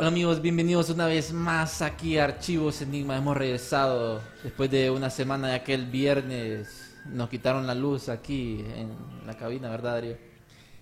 Hola amigos, bienvenidos una vez más aquí a Archivos Enigma. Hemos regresado después de una semana de aquel viernes. Nos quitaron la luz aquí en la cabina, ¿verdad, Darío?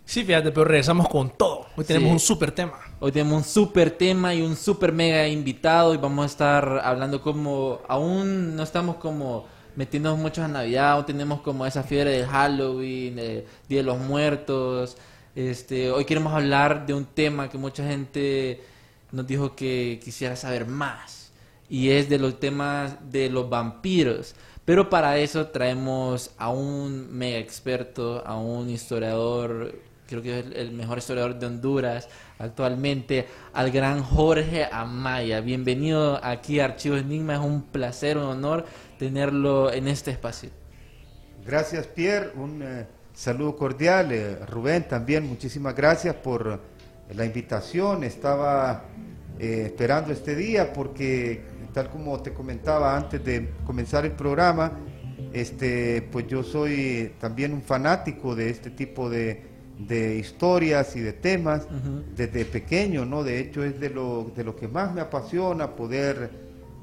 Sí, fíjate, pero regresamos con todo. Hoy tenemos Sí. un super tema. Hoy tenemos un super tema y un super mega invitado y vamos a estar hablando como aún no estamos como metiéndonos mucho en Navidad, aún tenemos como esa fiebre del Halloween, de Día de los Muertos. Este, hoy queremos hablar de un tema que mucha gente nos dijo que quisiera saber más y es de los temas de los vampiros. Pero para eso traemos a un mega experto, a un historiador, creo que es el- mejor historiador de Honduras actualmente, al gran Jorge Amaya. Bienvenido aquí a Archivos Enigma, es un placer, un honor tenerlo en este espacio. Gracias, Pierre. Un eh, saludo cordial. Eh, Rubén, también muchísimas gracias por la invitación. Estaba eh, esperando este día porque, tal como te comentaba antes de comenzar el programa, este, pues yo soy también un fanático de este tipo de, de historias y de temas desde pequeño, ¿no? De hecho es de lo, de lo que más me apasiona poder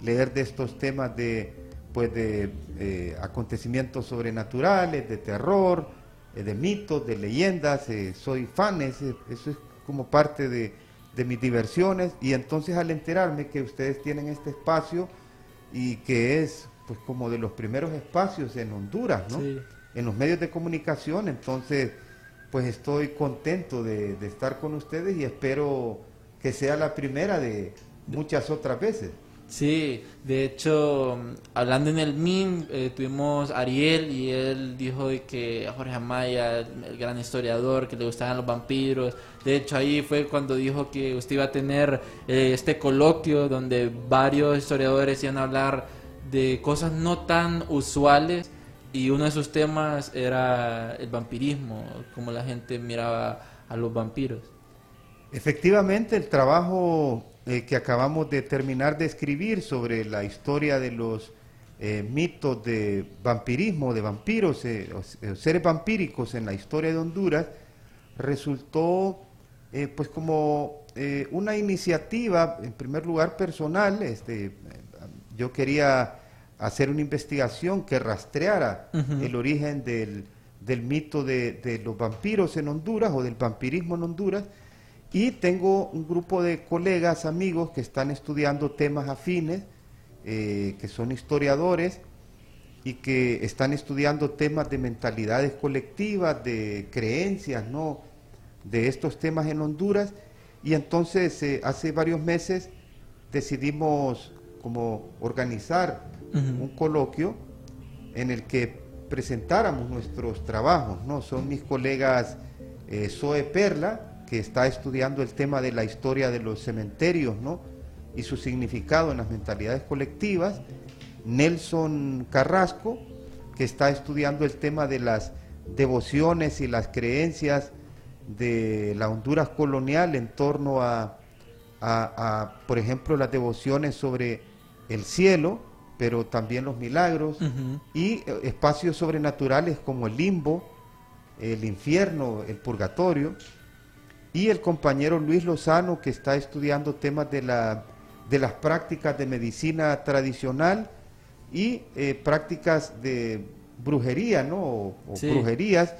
leer de estos temas de, pues de eh, acontecimientos sobrenaturales, de terror, eh, de mitos, de leyendas. eh, soy fan, ese- eso es como parte de, de mis diversiones. Y entonces al enterarme que ustedes tienen este espacio y que es pues como de los primeros espacios en Honduras, ¿no? Sí. En los medios de comunicación, entonces pues estoy contento de, de estar con ustedes y espero que sea la primera de muchas otras veces. Sí, de hecho, hablando en el MIM, eh, tuvimos a Ariel y él dijo que Jorge Amaya, el gran historiador, que le gustaban los vampiros. De hecho, ahí fue cuando dijo que usted iba a tener eh, este coloquio donde varios historiadores iban a hablar de cosas no tan usuales y uno de sus temas era el vampirismo, cómo la gente miraba a los vampiros. Efectivamente, el trabajo eh, que acabamos de terminar de escribir sobre la historia de los eh, mitos de vampirismo, de vampiros, eh, eh, seres vampíricos en la historia de Honduras, resultó eh, pues como una iniciativa, en primer lugar personal, este, yo quería hacer una investigación que rastreara el origen del, del mito de, de los vampiros en Honduras o del vampirismo en Honduras. Y tengo un grupo de colegas, amigos que están estudiando temas afines, eh, que son historiadores y que están estudiando temas de mentalidades colectivas, de creencias, ¿no? De estos temas en Honduras. Y entonces, eh, hace varios meses decidimos como organizar un coloquio en el que presentáramos nuestros trabajos, ¿no? Son mis colegas eh, Zoe Perla, que está estudiando el tema de la historia de los cementerios, ¿no? Y su significado en las mentalidades colectivas. Nelson Carrasco, que está estudiando el tema de las devociones y las creencias de la Honduras colonial en torno a, a- a, por ejemplo, las devociones sobre el cielo, pero también los milagros y eh, espacios sobrenaturales como el limbo, el infierno, el purgatorio, y el compañero Luis Lozano que está estudiando temas de, la, de las prácticas de medicina tradicional y eh, prácticas de brujería, ¿no? O, o Sí. brujerías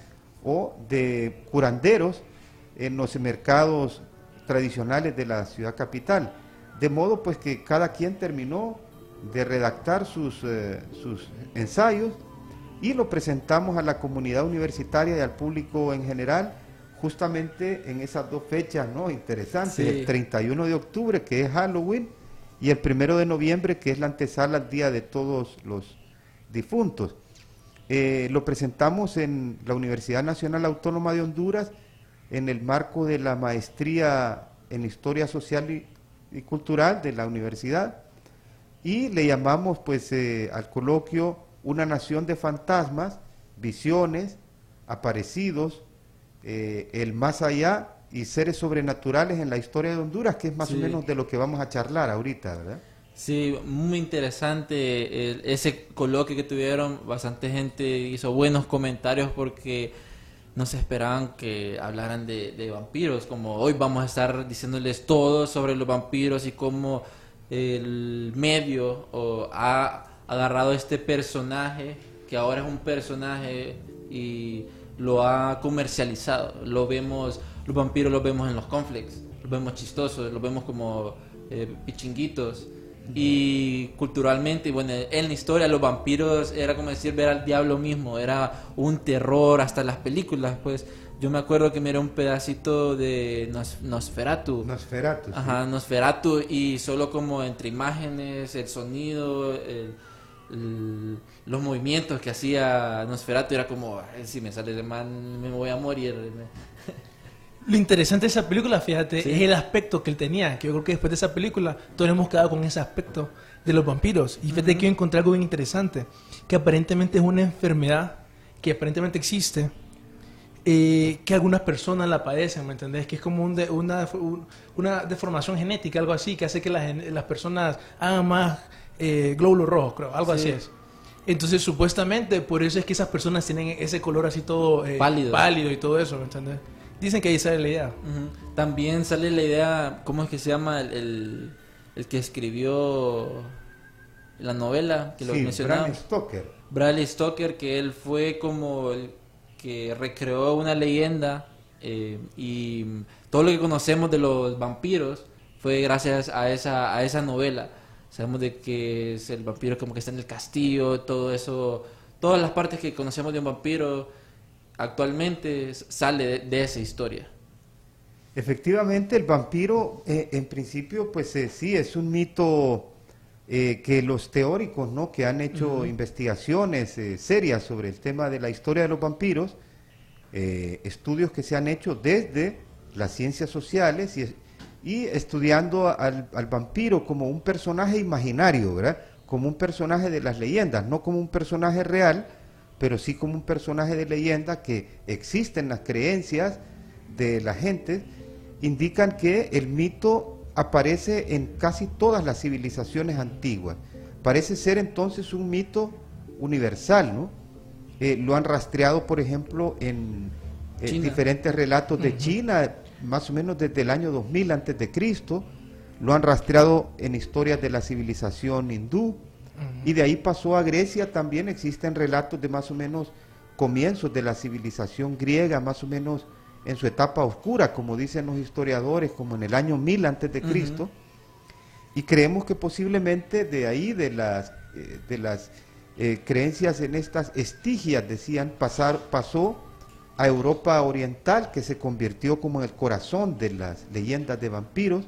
o de curanderos en los mercados tradicionales de la ciudad capital. De modo pues que cada quien terminó de redactar sus, eh, sus ensayos y lo presentamos a la comunidad universitaria y al público en general justamente en esas dos fechas ¿no? interesantes, Sí. el 31 de octubre que es Halloween y el 1 de noviembre que es la antesala al Día de Todos los Difuntos. Eh, lo presentamos en la Universidad Nacional Autónoma de Honduras en el marco de la maestría en Historia Social y, y Cultural de la universidad y le llamamos pues eh, al coloquio una nación de fantasmas, visiones, aparecidos, eh, el más allá y seres sobrenaturales en la historia de Honduras, que es más Sí. o menos de lo que vamos a charlar ahorita, ¿verdad? Sí, muy interesante el- ese coloquio que tuvieron. Bastante gente hizo buenos comentarios porque no se esperaban que hablaran de, de vampiros. Como hoy vamos a estar diciéndoles todo sobre los vampiros y cómo el medio o, ha agarrado este personaje, que ahora es un personaje y lo ha comercializado. Lo vemos, los vampiros los vemos en los conflicts, los vemos chistosos, los vemos como eh, pichinguitos. Y culturalmente, bueno, en la historia los vampiros era como decir ver al diablo mismo, era un terror hasta las películas, pues yo me acuerdo que me era un pedacito de Nos- Nosferatu. Nosferatu. sí. Ajá, Nosferatu y solo como entre imágenes, el sonido, el- el- los movimientos que hacía Nosferatu era como, "Ay, si me sale de man me voy a morir. Lo interesante de esa película, fíjate, Sí. es el aspecto que él tenía. Que yo creo que después de esa película, todos hemos quedado con ese aspecto de los vampiros. Y fíjate que yo encontré algo bien interesante. Que aparentemente es una enfermedad que aparentemente existe. eh, que algunas personas la padecen, ¿me entendés? Que es como un de- una, un- una deformación genética, algo así, que hace que las, las personas hagan más eh, glóbulos rojos, creo, algo Sí. así es. Entonces, supuestamente, por eso es que esas personas tienen ese color así todo eh, Pálido. pálido y todo eso, ¿me entendés? Dicen que ahí sale la idea. También sale la idea, ¿cómo es que se llama el, el, el que escribió la novela que lo mencionaba? Bram Stoker. Bradley Stoker, que él fue como el que recreó una leyenda eh, y todo lo que conocemos de los vampiros fue gracias a esa, a esa novela. Sabemos de que es el vampiro como que está en el castillo, todo eso, todas las partes que conocemos de un vampiro actualmente sale de, de esa historia. Efectivamente, el vampiro, eh, en principio, pues eh, sí, es un mito eh, que los teóricos, ¿no? Que han hecho investigaciones serias sobre el tema de la historia de los vampiros, estudios que se han hecho desde las ciencias sociales y, y estudiando al, al vampiro como un personaje imaginario, ¿verdad? Como un personaje de las leyendas, no como un personaje real, pero sí como un personaje de leyenda que existe en las creencias de la gente, indican que el mito aparece en casi todas las civilizaciones antiguas. Parece ser entonces un mito universal, ¿no? Eh, lo han rastreado, por ejemplo, en eh, diferentes relatos de China, más o menos desde el año 2000 antes de Cristo. Lo han rastreado en historias de la civilización hindú. Y de ahí pasó a Grecia, también existen relatos de más o menos comienzos de la civilización griega, más o menos en su etapa oscura, como dicen los historiadores, como en el año 1000 antes de Cristo. Y creemos que posiblemente de ahí, de las, eh, de las eh, creencias en estas estigias, decían, pasar, pasó a Europa Oriental, que se convirtió como en el corazón de las leyendas de vampiros,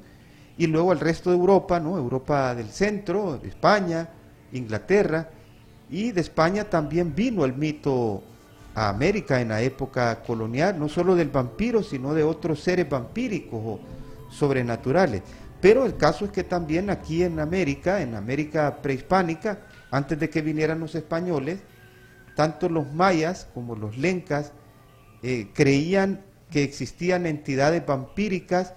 y luego al resto de Europa, ¿no? Europa del centro, España, Inglaterra, y de España también vino el mito a América en la época colonial, no solo del vampiro, sino de otros seres vampíricos o sobrenaturales. Pero el caso es que también aquí en América, en América prehispánica, antes de que vinieran los españoles, tanto los mayas como los lencas eh, creían que existían entidades vampíricas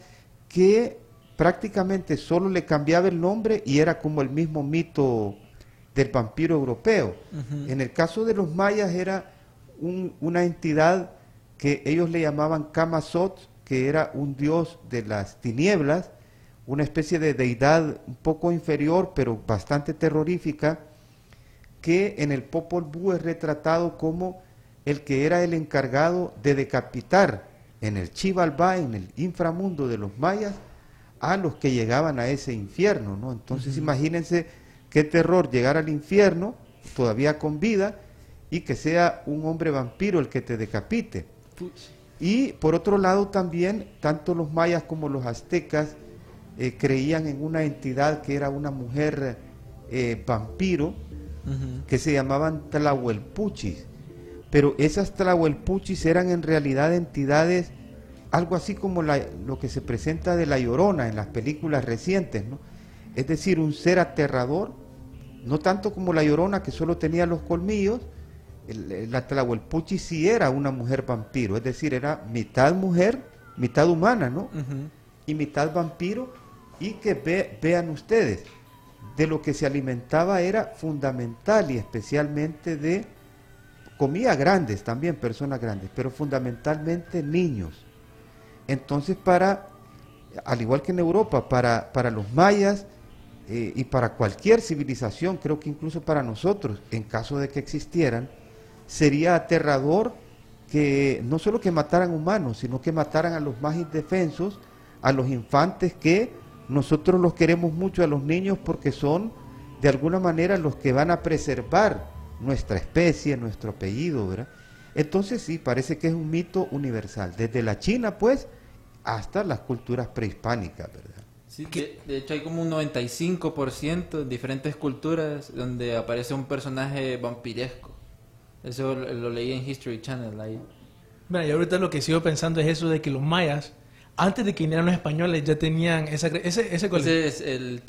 que prácticamente solo le cambiaba el nombre y era como el mismo mito del vampiro europeo. En el caso de los mayas era un- una entidad que ellos le llamaban Kamazot, que era un dios de las tinieblas, una especie de deidad un poco inferior, pero bastante terrorífica, que en el Popol Vuh es retratado como el que era el encargado de decapitar en el Chivalba, en el inframundo de los mayas, a los que llegaban a ese infierno, ¿no? Entonces imagínense qué terror llegar al infierno, todavía con vida, y que sea un hombre vampiro el que te decapite. Y por otro lado también, tanto los mayas como los aztecas eh, creían en una entidad que era una mujer eh, vampiro, que se llamaban Tlahuelpuchis. Pero esas Tlahuelpuchis eran en realidad entidades, algo así como la- lo que se presenta de La Llorona en las películas recientes, ¿no? Es decir, un ser aterrador, no tanto como La Llorona que solo tenía los colmillos, el- la Tlahuelpuchi sí era una mujer vampiro, es decir, era mitad mujer, mitad humana, ¿no? Y mitad vampiro y que ve- vean ustedes, de lo que se alimentaba era fundamental y especialmente de, comía grandes también, personas grandes, pero fundamentalmente niños. Entonces para, al igual que en Europa, para, para los mayas eh, y para cualquier civilización, creo que incluso para nosotros, en caso de que existieran, sería aterrador que no solo que mataran humanos, sino que mataran a los más indefensos, a los infantes que nosotros los queremos mucho a los niños porque son de alguna manera los que van a preservar nuestra especie, nuestro apellido, ¿verdad? Entonces sí, parece que es un mito universal, desde la China pues hasta las culturas prehispánicas, ¿verdad? Sí, de, de hecho hay como un 95% en diferentes culturas donde aparece un personaje vampiresco. Eso lo, lo leí en History Channel ahí. Mira, y ahorita lo que sigo pensando es eso de que los mayas, antes de que vinieran los españoles, ya tenían esa, ese, ese, cuál? Ese es el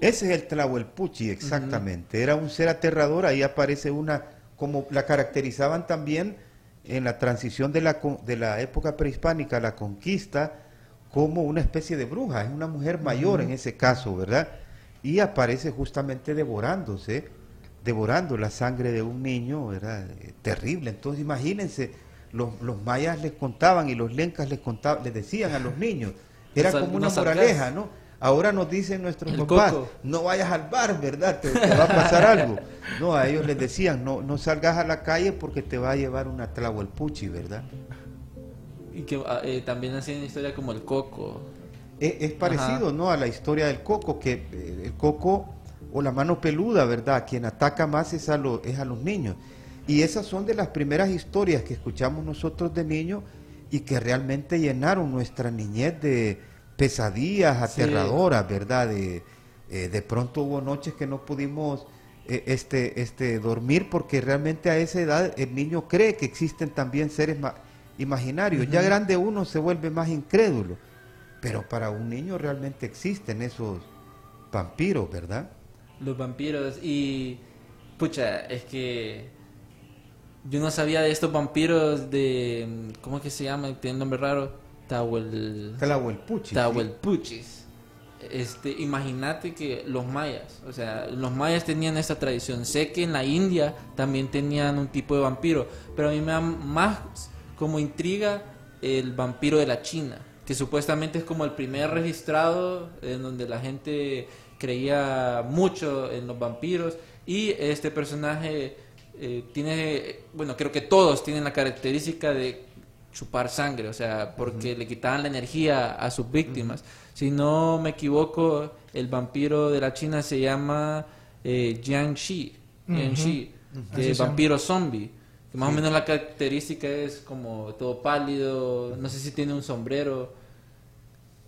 Ese es el Tlahuelpuchi, exactamente. Era un ser aterrador, ahí aparece una, como la caracterizaban también en la transición de la, de la época prehispánica a la conquista, como una especie de bruja, es una mujer mayor en ese caso, ¿verdad? Y aparece justamente devorándose, devorando la sangre de un niño, ¿verdad? Eh, terrible. Entonces imagínense, los, los mayas les contaban y los lencas les contaban, les decían a los niños, era como una moraleja, ¿no? Ahora nos dicen nuestros El papás, coco. no vayas al bar, ¿verdad? Te, te va a pasar algo. No, a ellos les decían, no, no salgas a la calle porque te va a llevar una tlahuelpuchi, ¿verdad? Y que ah, eh, también hacían historia como el coco. Es, es parecido, Ajá. ¿no? A la historia del coco, que eh, el coco o la mano peluda, ¿verdad? Quien ataca más es a, lo- es a los niños. Y esas son de las primeras historias que escuchamos nosotros de niños y que realmente llenaron nuestra niñez de pesadillas Sí. aterradoras, ¿verdad? De, eh, de pronto hubo noches que no pudimos eh, este, este, dormir porque realmente a esa edad el niño cree que existen también seres ma- imaginarios. Ya grande uno se vuelve más incrédulo. Pero para un niño realmente existen esos vampiros, ¿verdad? Los vampiros y... Pucha, es que... Yo no sabía de estos vampiros de... ¿Cómo es que se llama? Tiene un nombre raro. Tahuel... Tlahuelpuchi. Tahuelpuchis. Este, imagínate que los mayas, o sea, los mayas tenían esta tradición. Sé que en la India también tenían un tipo de vampiro, pero a mí me da más como intriga el vampiro de la China, que supuestamente es como el primer registrado en donde la gente creía mucho en los vampiros y este personaje eh, tiene, bueno, creo que todos tienen la característica de chupar sangre, o sea, porque le quitaban la energía a sus víctimas. Si no me equivoco, el vampiro de la China se llama eh, se llama. vampiro zombie. Que más o menos la característica es como todo pálido, no sé si tiene un sombrero,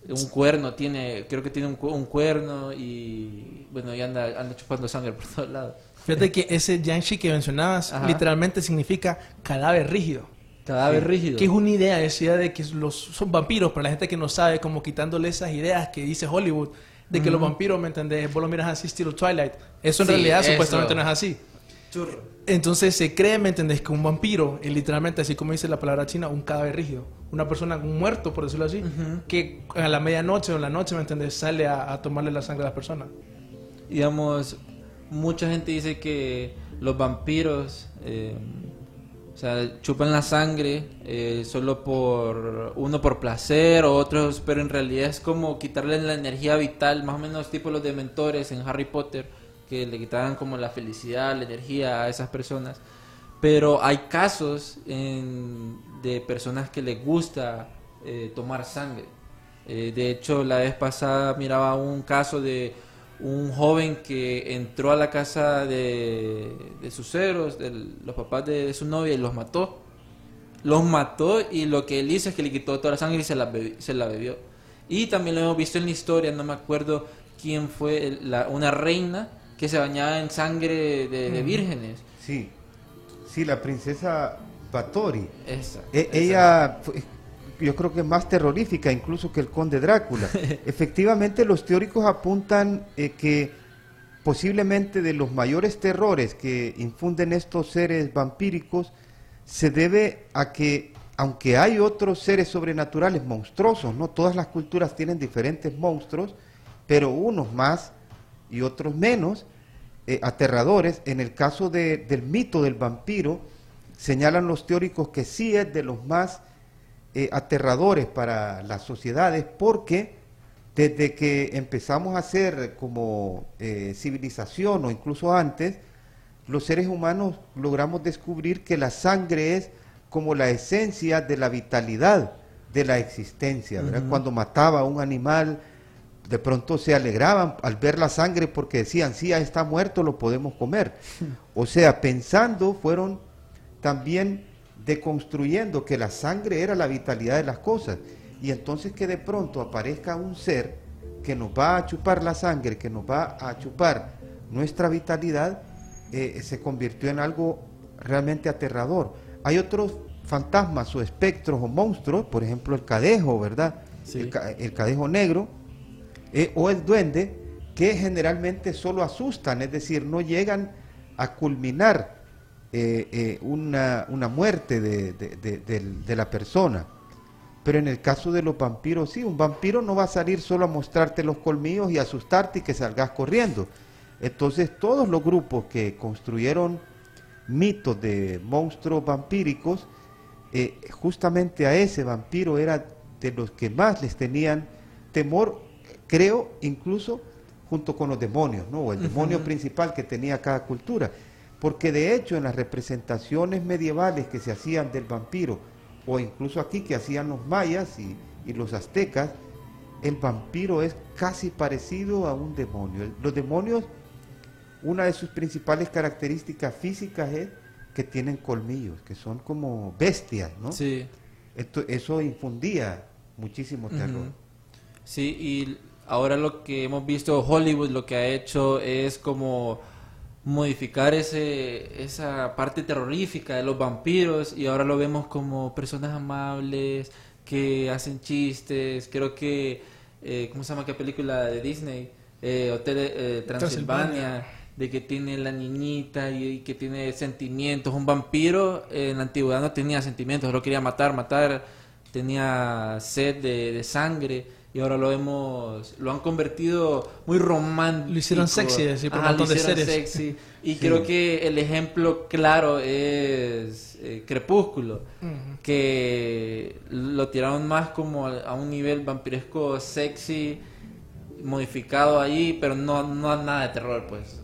un cuerno, tiene, creo que tiene un, un cuerno y bueno, y anda, anda chupando sangre por todos lados. Fíjate que ese Yanshi que mencionabas Ajá. literalmente significa cadáver rígido. Cadáver rígido. Que es una idea, esa idea de que los, son vampiros, para la gente que no sabe, como quitándole esas ideas que dice Hollywood, de que los vampiros, ¿me entendés? Vos lo miras así, estilo Twilight. Eso en Sí, realidad eso. supuestamente no es así. Entonces se cree, ¿me entendés? Que un vampiro es literalmente, así como dice la palabra china, un cadáver rígido. Una persona, un muerto, por decirlo así, que a la medianoche o en la noche, ¿me entendés? Sale a, a tomarle la sangre a las personas. digamos, mucha gente dice que los vampiros, eh, o sea, chupan la sangre eh, solo por uno por placer, otros, pero en realidad es como quitarle la energía vital, más o menos tipo los dementores en Harry Potter, que le quitaban como la felicidad, la energía a esas personas. Pero hay casos en- de personas que les gusta eh, tomar sangre. Eh, de hecho, la vez pasada miraba un caso de un joven que entró a la casa de, de sus ceros, de los papás de, de su novia, y los mató. Los mató y lo que él hizo es que le quitó toda la sangre y se la, bebi- se la bebió. Y también lo hemos visto en la historia, no me acuerdo quién fue, el- la- una reina que se bañaba en sangre de, de vírgenes. Sí, sí, la princesa Batori. Esa, E- esa. ella, yo creo que es más terrorífica incluso que el conde Drácula. Efectivamente, los teóricos apuntan eh, que posiblemente de los mayores terrores que infunden estos seres vampíricos se debe a que, aunque hay otros seres sobrenaturales monstruosos, no todas las culturas tienen diferentes monstruos, pero unos más y otros menos eh, aterradores. En el caso de- del mito del vampiro, señalan los teóricos que sí es de los más eh, aterradores para las sociedades porque desde que empezamos a ser como eh, civilización o incluso antes, los seres humanos logramos descubrir que la sangre es como la esencia de la vitalidad de la existencia, ¿verdad? Cuando mataba a un animal, de pronto se alegraban al ver la sangre porque decían, sí, ya está muerto, lo podemos comer. O sea, pensando, fueron también deconstruyendo que la sangre era la vitalidad de las cosas. Y entonces que de pronto aparezca un ser que nos va a chupar la sangre, que nos va a chupar nuestra vitalidad, eh, se convirtió en algo realmente aterrador. Hay otros fantasmas o espectros o monstruos, por ejemplo el cadejo, ¿verdad? Sí. El, ca- el cadejo negro, eh, o el duende, que generalmente solo asustan, es decir, no llegan a culminar eh, eh, una, una muerte de, de- de- del- de la persona. Pero en el caso de los vampiros, sí, un vampiro no va a salir solo a mostrarte los colmillos y asustarte y que salgas corriendo. Entonces todos los grupos que construyeron mitos de monstruos vampíricos, eh, justamente a ese vampiro era de los que más les tenían temor, creo, incluso junto con los demonios, ¿no? O el demonio principal que tenía cada cultura. Porque de hecho en las representaciones medievales que se hacían del vampiro, o incluso aquí que hacían los mayas y, y los aztecas, el vampiro es casi parecido a un demonio. Los demonios, una de sus principales características físicas es que tienen colmillos, que son como bestias, ¿no? Sí. Esto, eso infundía muchísimo terror. Sí, y ahora lo que hemos visto, Hollywood lo que ha hecho es como modificar ese, esa parte terrorífica de los vampiros y ahora lo vemos como personas amables que hacen chistes. Creo que, eh, ¿cómo se llama qué película de Disney? Eh, Hotel eh, Transilvania, Transilvania. de que tiene la niñita y, y que tiene sentimientos. Un vampiro en la antigüedad no tenía sentimientos, lo quería matar, matar, tenía sed de, de sangre y ahora lo hemos lo han convertido muy romántico. Lo hicieron sexy, así, por un Ajá, montón lo de hicieron series. sexy. y creo que el ejemplo claro es eh, Crepúsculo que lo tiraron más como a, a un nivel vampiresco sexy modificado ahí pero no no nada de terror pues.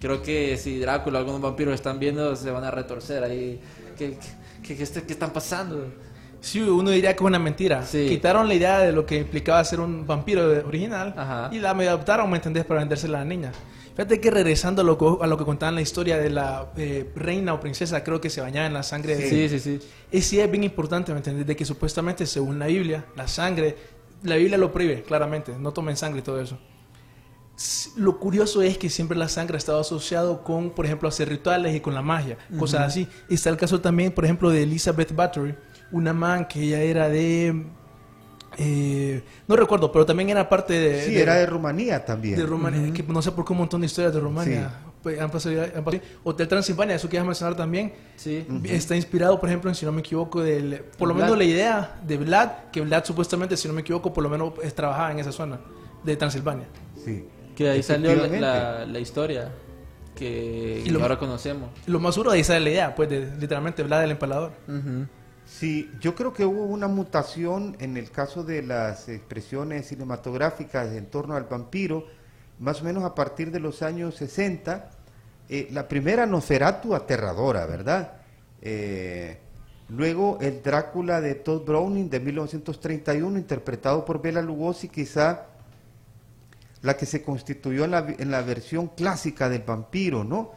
Creo que si Drácula o algunos vampiros están viendo se van a retorcer ahí. Qué, qué, qué qué están pasando Sí, uno diría que es una mentira. Sí. Quitaron la idea de lo que implicaba ser un vampiro original Ajá. y la medio adaptaron, ¿me entendés? Para vendérsela a la niña. Fíjate que regresando a lo que, a lo que contaban la historia de la eh, reina o princesa, creo que se bañaba en la sangre de... sí sí sí Esa idea es bien importante, ¿me entendés? De que supuestamente, según la Biblia, la sangre, la Biblia lo prohíbe, claramente, no tomen sangre y todo eso. Lo curioso es que siempre la sangre ha estado asociado con, por ejemplo, hacer rituales y con la magia, cosas así. Está el caso también, por ejemplo, de Elizabeth Bathory, una man que ella era de... eh, no recuerdo, pero también era parte de... Sí, de- era de Rumanía también. de Rumania, que no sé por qué un montón de historias de Rumania. Pues, han pasado- han pasado- Hotel Transilvania, eso que ibas a mencionar también, sí está inspirado, por ejemplo, en, si no me equivoco, del, por lo Vlad. menos la idea de Vlad, que Vlad supuestamente, si no me equivoco, por lo menos es- trabajaba en esa zona de Transilvania. Sí. que ahí salió la, la, la historia que Y lo- ahora conocemos Lo más duro de esa es la idea, pues, de, literalmente Vlad el empalador. Ujú. Sí, yo creo que hubo una mutación en el caso de las expresiones cinematográficas en torno al vampiro, más o menos a partir de los años 60. Eh, la primera Nosferatu aterradora, ¿verdad? Eh, Luego el Drácula de Todd Browning de 1931, interpretado por Bela Lugosi, quizá la que se constituyó en la, en la versión clásica del vampiro, ¿no?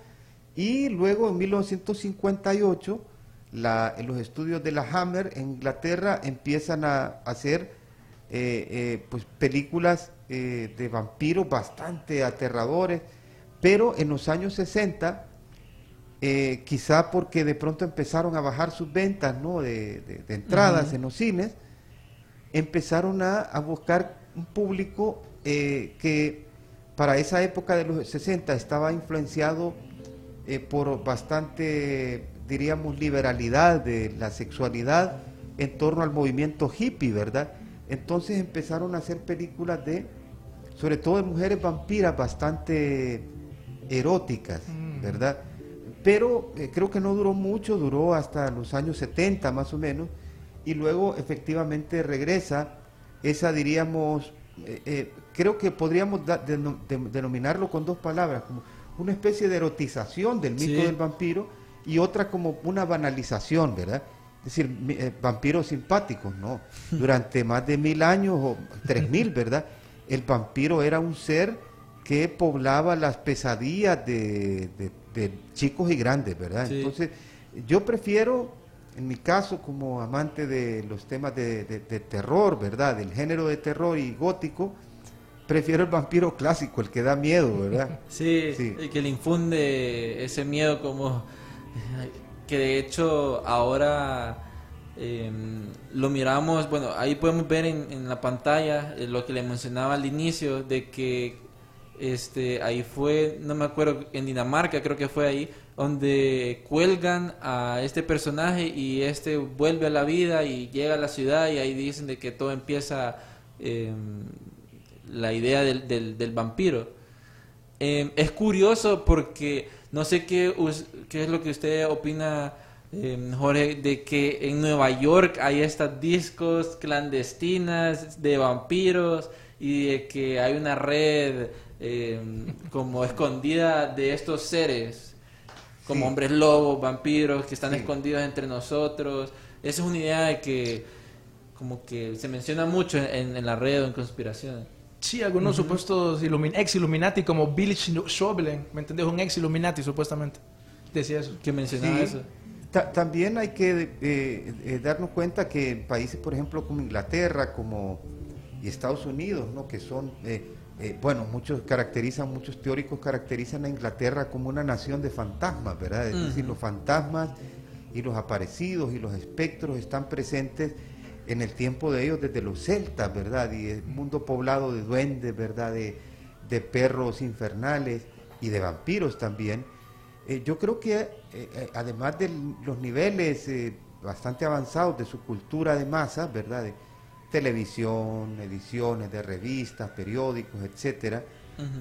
Y luego en 1958, la- los estudios de la Hammer en Inglaterra empiezan a hacer eh, eh, pues películas eh, de vampiros bastante aterradores, pero en los años 60 eh, quizá porque de pronto empezaron a bajar sus ventas ¿no? de, de- de entradas en los cines, empezaron a, a buscar un público que para esa época de los 60 estaba influenciado por bastante, diríamos, liberalidad de la sexualidad en torno al movimiento hippie, ¿verdad? Entonces empezaron a hacer películas de, sobre todo de mujeres vampiras bastante eróticas, ¿verdad? Pero eh, creo que no duró mucho, duró hasta los años 70 más o menos, y luego efectivamente regresa esa, diríamos, eh, eh, creo que podríamos da- deno- de- denominarlo con dos palabras, como una especie de erotización del mito Sí. del vampiro y otra como una banalización, ¿verdad? Es decir, eh, vampiros simpáticos, ¿no? Durante más de mil años o tres mil, ¿verdad? El vampiro era un ser que poblaba las pesadillas de, de- de chicos y grandes, ¿verdad? Sí. Entonces, yo prefiero, en mi caso, como amante de los temas de, de- terror, ¿verdad? Del género de terror y gótico, prefiero el vampiro clásico, el que da miedo, ¿verdad? Sí, Sí. y que le infunde ese miedo como que de hecho ahora eh, lo miramos, bueno, ahí podemos ver en, la pantalla eh, lo que le mencionaba al inicio de que este ahí fue, no me acuerdo, en Dinamarca creo que fue ahí donde cuelgan a este personaje y este vuelve a la vida y llega a la ciudad y ahí dicen de que todo empieza eh, la idea del, del, del vampiro. Eh, es curioso porque no sé qué, es lo que usted opina, eh, Jorge, de que en Nueva York hay estas discos clandestinas de vampiros y de que hay una red eh, como escondida de estos seres, como Sí. hombres lobos, vampiros que están Sí. escondidos entre nosotros. Esa es una idea de que como que se menciona mucho en, en la red o en conspiraciones. Sí, algunos supuestos ilumin- ex Illuminati como Billy Schobelen, ¿me entendés? Un ex Illuminati supuestamente. Decía eso. que mencionaba Sí. eso. Ta- también hay que eh, eh, darnos cuenta que en países, por ejemplo, como Inglaterra, como y Estados Unidos, ¿no? que son, eh, eh, bueno, muchos caracterizan, muchos teóricos caracterizan a Inglaterra como una nación de fantasmas, ¿verdad? Es decir, los fantasmas y los aparecidos y los espectros están presentes en el tiempo de ellos desde los celtas, ¿verdad? Y el mundo poblado de duendes, ¿verdad? De, de perros infernales y de vampiros también. Eh, yo creo que eh, eh, además de los niveles eh, bastante avanzados de su cultura de masas, ¿verdad? De televisión, ediciones de revistas, periódicos, etcétera,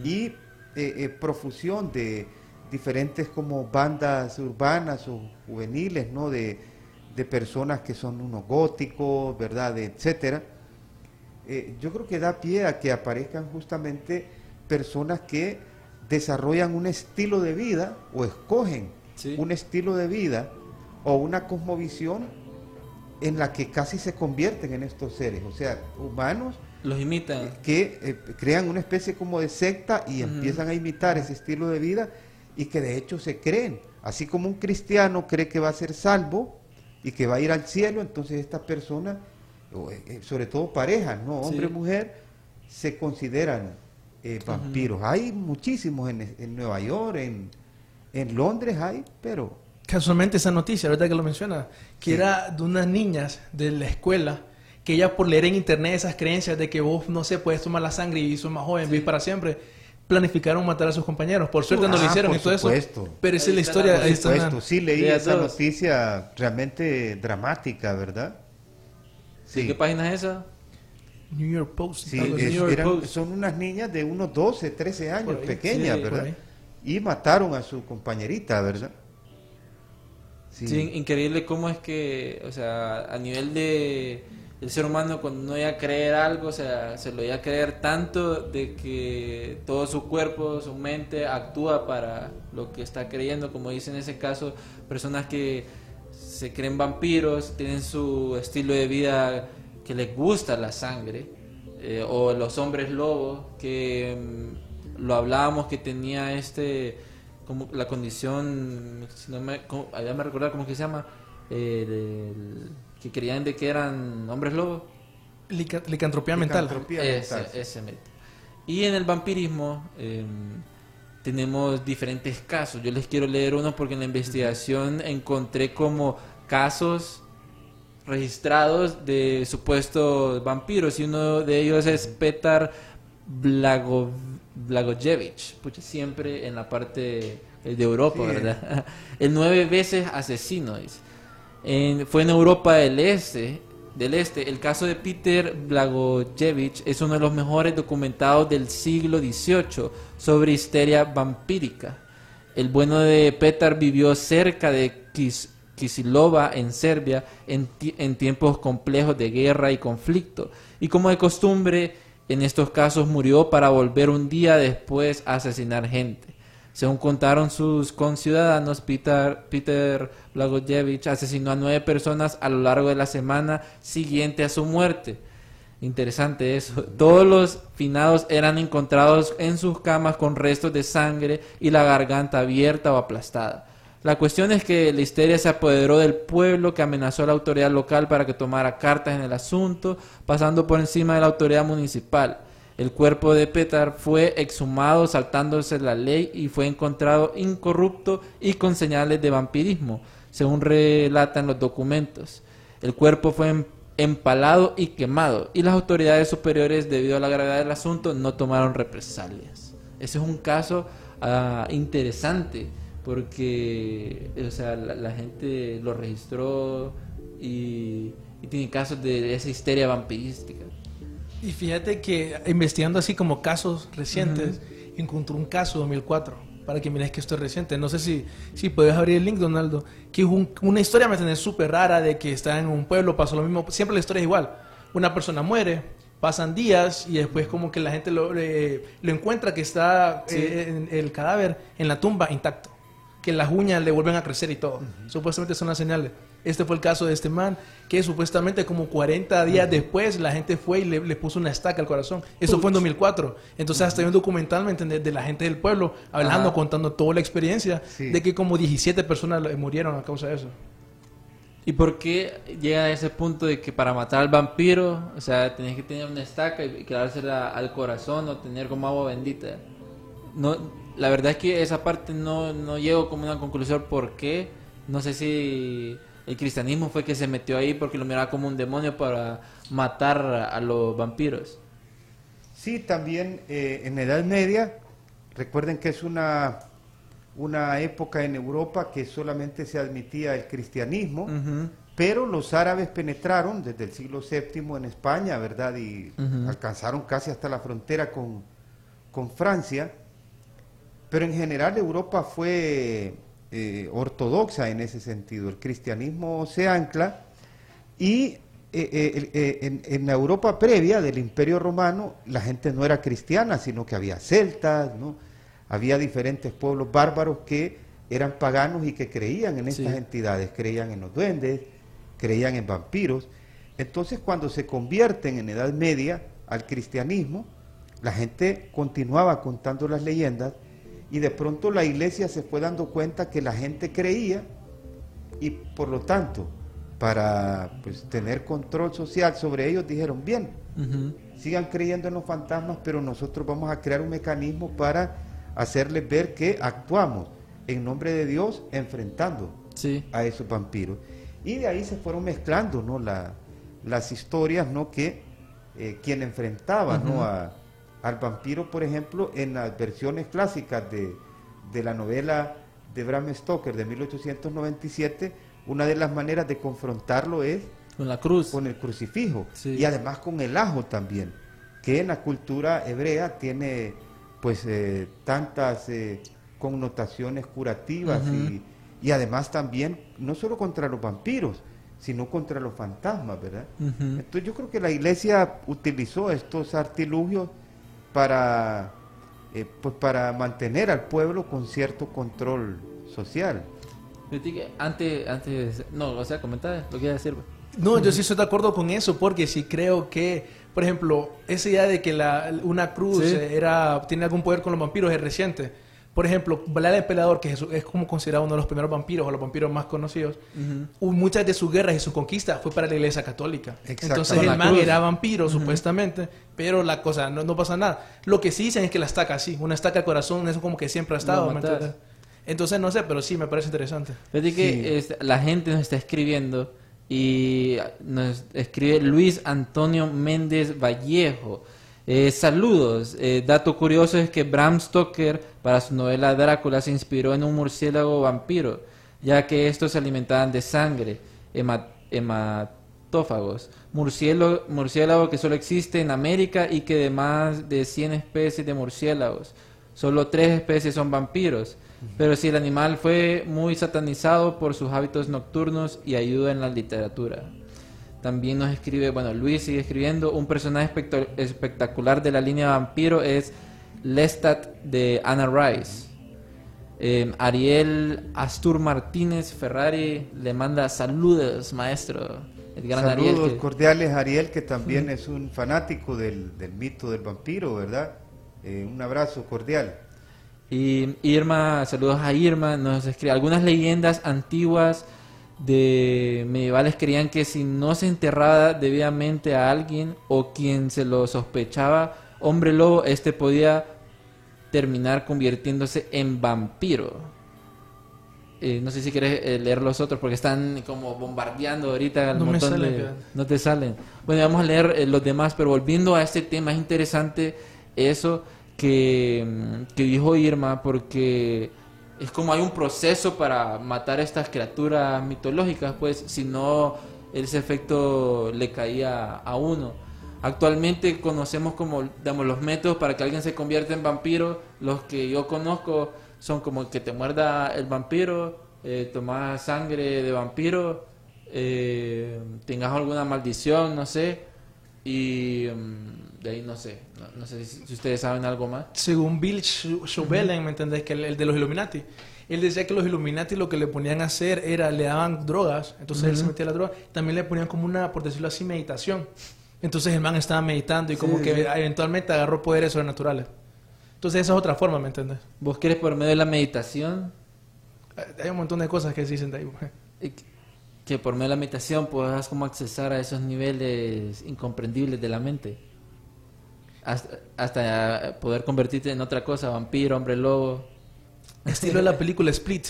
y profusión de diferentes como bandas urbanas o juveniles, ¿no? De, de personas que son unos góticos, ¿verdad? De etcétera. Eh, yo creo que da pie a que aparezcan justamente personas que desarrollan un estilo de vida o escogen Sí. un estilo de vida o una cosmovisión en la que casi se convierten en estos seres, o sea, humanos Los imitan. que eh, crean una especie como de secta y empiezan a imitar ese estilo de vida y que de hecho se creen. Así como un cristiano cree que va a ser salvo y que va a ir al cielo, entonces estas personas, o, eh, eh, sobre todo parejas, ¿no? Hombre y mujer, se consideran eh, vampiros. Hay muchísimos en, en Nueva York, en, en Londres hay, pero... Casualmente esa noticia, ahorita que lo menciona, que Sí. era de unas niñas de la escuela que ella por leer en internet esas creencias de que vos, no sé, puedes tomar la sangre y sos más joven, Sí. vivís para siempre, planificaron matar a sus compañeros. Por suerte no lo Ah, hicieron por y todo supuesto. eso. Pero esa Ahí es la historia. Por supuesto, sí leí Sí, esa todos. noticia realmente dramática, ¿verdad? ¿De qué página es esa? New York Post. Sí, es- New York eran- Post. son unas niñas de unos 12, 13 años, ahí, pequeñas, sí, ¿verdad? Y mataron a su compañerita, ¿verdad? Sí, Sí. increíble cómo es que, o sea, a nivel de el ser humano cuando no llega a creer algo, o sea, se lo llega a creer tanto de que todo su cuerpo, su mente actúa para lo que está creyendo, como dice en ese caso, personas que se creen vampiros, tienen su estilo de vida que les gusta la sangre, eh, o los hombres lobos, que mm, lo hablábamos que tenía este, como la condición, si no me, cómo- allá me cómo que se llama, Eh, el- que creían de que eran hombres lobos. Lica- licantropía mental. Licantropía Ese, mental, ese. Y en el vampirismo eh, tenemos diferentes casos. Yo les quiero leer uno porque en la investigación encontré como casos registrados de supuestos vampiros y uno de ellos es Petar Blago, Blagojevich, pucha, siempre en la parte eh, de Europa, Sí. ¿verdad? El nueve veces asesino, dice. En- fue en Europa del Este, del Este. El caso de Peter Blagojevich es uno de los mejores documentados del siglo XVIII sobre histeria vampírica. El bueno de Petar vivió cerca de Kis- Kisilova en Serbia en, ti- en tiempos complejos de guerra y conflicto. Y como de costumbre, en estos casos murió para volver un día después a asesinar gente. Según contaron sus conciudadanos, Peter, Peter Blagojevich asesinó a nueve personas a lo largo de la semana siguiente a su muerte. Interesante eso. Todos los finados eran encontrados en sus camas con restos de sangre y la garganta abierta o aplastada. La cuestión es que la histeria se apoderó del pueblo que amenazó a la autoridad local para que tomara cartas en el asunto, pasando por encima de la autoridad municipal. El cuerpo de Petar fue exhumado saltándose la ley y fue encontrado incorrupto y con señales de vampirismo, según relatan los documentos. El cuerpo fue em- empalado y quemado y las autoridades superiores, debido a la gravedad del asunto, no tomaron represalias. Ese es un caso ah, interesante porque o sea, la, la gente lo registró y, y tiene casos de esa histeria vampirística. Y fíjate que investigando así como casos recientes, encontré un caso 2004, para que mires que esto es reciente. No sé si, si puedes abrir el link, Donaldo, que es un- una historia, me tenés súper rara de que está en un pueblo, pasó lo mismo, siempre la historia es igual. Una persona muere, pasan días y después como que la gente lo, eh, lo encuentra que está eh, en- el cadáver en la tumba intacto, que las uñas le vuelven a crecer y todo. Supuestamente son las señales. Este fue el caso de este man, que supuestamente como 40 días después la gente fue y le, le puso una estaca al corazón. Eso fue en 2004. Entonces hasta hay un documental, ¿me entendés? De la gente del pueblo hablando, contando toda la experiencia Sí. de que como 17 personas le- murieron a causa de eso. ¿Y por qué llega a ese punto de que para matar al vampiro, o sea, tenés que tener una estaca y quedársela al corazón o tener como agua bendita? No, la verdad es que esa parte no, no llego como una conclusión por qué. No sé si el cristianismo fue que se metió ahí porque lo miraba como un demonio para matar a, los vampiros. Sí, también eh, en la Edad Media, recuerden que es una, una época en Europa que solamente se admitía el cristianismo, Ujú. pero los árabes penetraron desde el siglo VII en España, ¿verdad? Y Ujú. alcanzaron casi hasta la frontera con, con Francia. Pero en general Europa fue eh, ortodoxa en ese sentido. El cristianismo se ancla y eh, eh, en, en la Europa previa del Imperio Romano la gente no era cristiana, sino que había celtas, ¿no? había diferentes pueblos bárbaros que eran paganos y que creían en estas Sí. entidades, creían en los duendes, creían en vampiros. Entonces cuando se convierten en Edad Media al cristianismo, la gente continuaba contando las leyendas y de pronto la iglesia se fue dando cuenta que la gente creía y por lo tanto para pues, tener control social sobre ellos dijeron bien sigan creyendo en los fantasmas pero nosotros vamos a crear un mecanismo para hacerles ver que actuamos en nombre de Dios enfrentando Sí. a esos vampiros y de ahí se fueron mezclando no La- las historias no que eh, quien enfrentaba no a- al vampiro por ejemplo en las versiones clásicas de, de la novela de Bram Stoker de 1897 una de las maneras de confrontarlo es Con la cruz. con el crucifijo Sí. y además con el ajo también, que en la cultura hebrea tiene pues eh, tantas eh, connotaciones curativas y, y además también no solo contra los vampiros, sino contra los fantasmas, ¿verdad? Entonces yo creo que la iglesia utilizó estos artilugios para eh, pues para mantener al pueblo con cierto control social. Antes, antes, no, o sea, comentar lo que iba a decir. pues. No, yo sí estoy de acuerdo con eso, porque sí creo que, por ejemplo, esa idea de que la, una cruz Sí. era, tiene algún poder con los vampiros es reciente. Por ejemplo, Vlad el Pelador, que es, es como considerado uno de los primeros vampiros o los vampiros más conocidos, u- muchas de sus guerras y sus conquistas fue para la iglesia católica. Entonces el man cruz. era vampiro, supuestamente, pero la cosa, no, no pasa nada. Lo que sí dicen es que la estaca sí, una estaca al corazón, eso como que siempre ha estado. Entonces no sé, pero sí me parece interesante. Fíjate que Sí. este, la gente nos está escribiendo y nos escribe Luis Antonio Méndez Vallejo. Eh, saludos. Eh, dato curioso es que Bram Stoker para su novela Drácula se inspiró en un murciélago vampiro, ya que estos se alimentaban de sangre, hema- hematófagos. Murciélago, murciélago que solo existe en América y que de más de 100 especies de murciélagos, solo tres especies son vampiros. Pero si el animal fue muy satanizado por sus hábitos nocturnos y ayuda en la literatura. También nos escribe, bueno, Luis sigue escribiendo, un personaje espectacular de la línea vampiro es Lestat de Anna Rice. Eh, Ariel Astur Martínez Ferrari le manda saludos, maestro. El gran Saludos Ariel. que- cordiales a Ariel, que también es un fanático del, del mito del vampiro, ¿verdad? Eh, un abrazo cordial. Y Irma, saludos a Irma, nos escribe algunas leyendas antiguas de medievales creían que si no se enterraba debidamente a alguien o quien se lo sospechaba hombre lobo, este podía terminar convirtiéndose en vampiro. Eh, no sé si quieres eh, leer los otros porque están como bombardeando ahorita No me montón de- fíjate. no te salen. Bueno, vamos a leer eh, los demás, pero volviendo a este tema, es interesante eso que, mm, que dijo Irma, porque es como hay un proceso para matar a estas criaturas mitológicas, pues si no, ese efecto le caía a uno. Actualmente conocemos como, digamos, los métodos para que alguien se convierta en vampiro. Los que yo conozco son como que te muerda el vampiro, eh, tomas sangre de vampiro, eh, tengas alguna maldición, no sé. Y mm, de ahí no sé, no, no sé si, si ustedes saben algo más. según Bill Sch- Schobelen, ¿me entendés? Que el, el de los Illuminati. Él decía que los Illuminati lo que le ponían a hacer era, le daban drogas, entonces él se metía la droga, también le ponían como una, por decirlo así, meditación. Entonces el man estaba meditando y como que sí. eventualmente agarró poderes sobrenaturales. Entonces esa es otra forma, ¿me entiendes? ¿Vos querés por medio de la meditación? Hay un montón de cosas que se dicen de ahí. eh, que por medio de la meditación puedas como accesar a esos niveles incomprendibles de la mente. Hasta, hasta poder convertirte en otra cosa, vampiro, hombre lobo. Estilo de la película Split.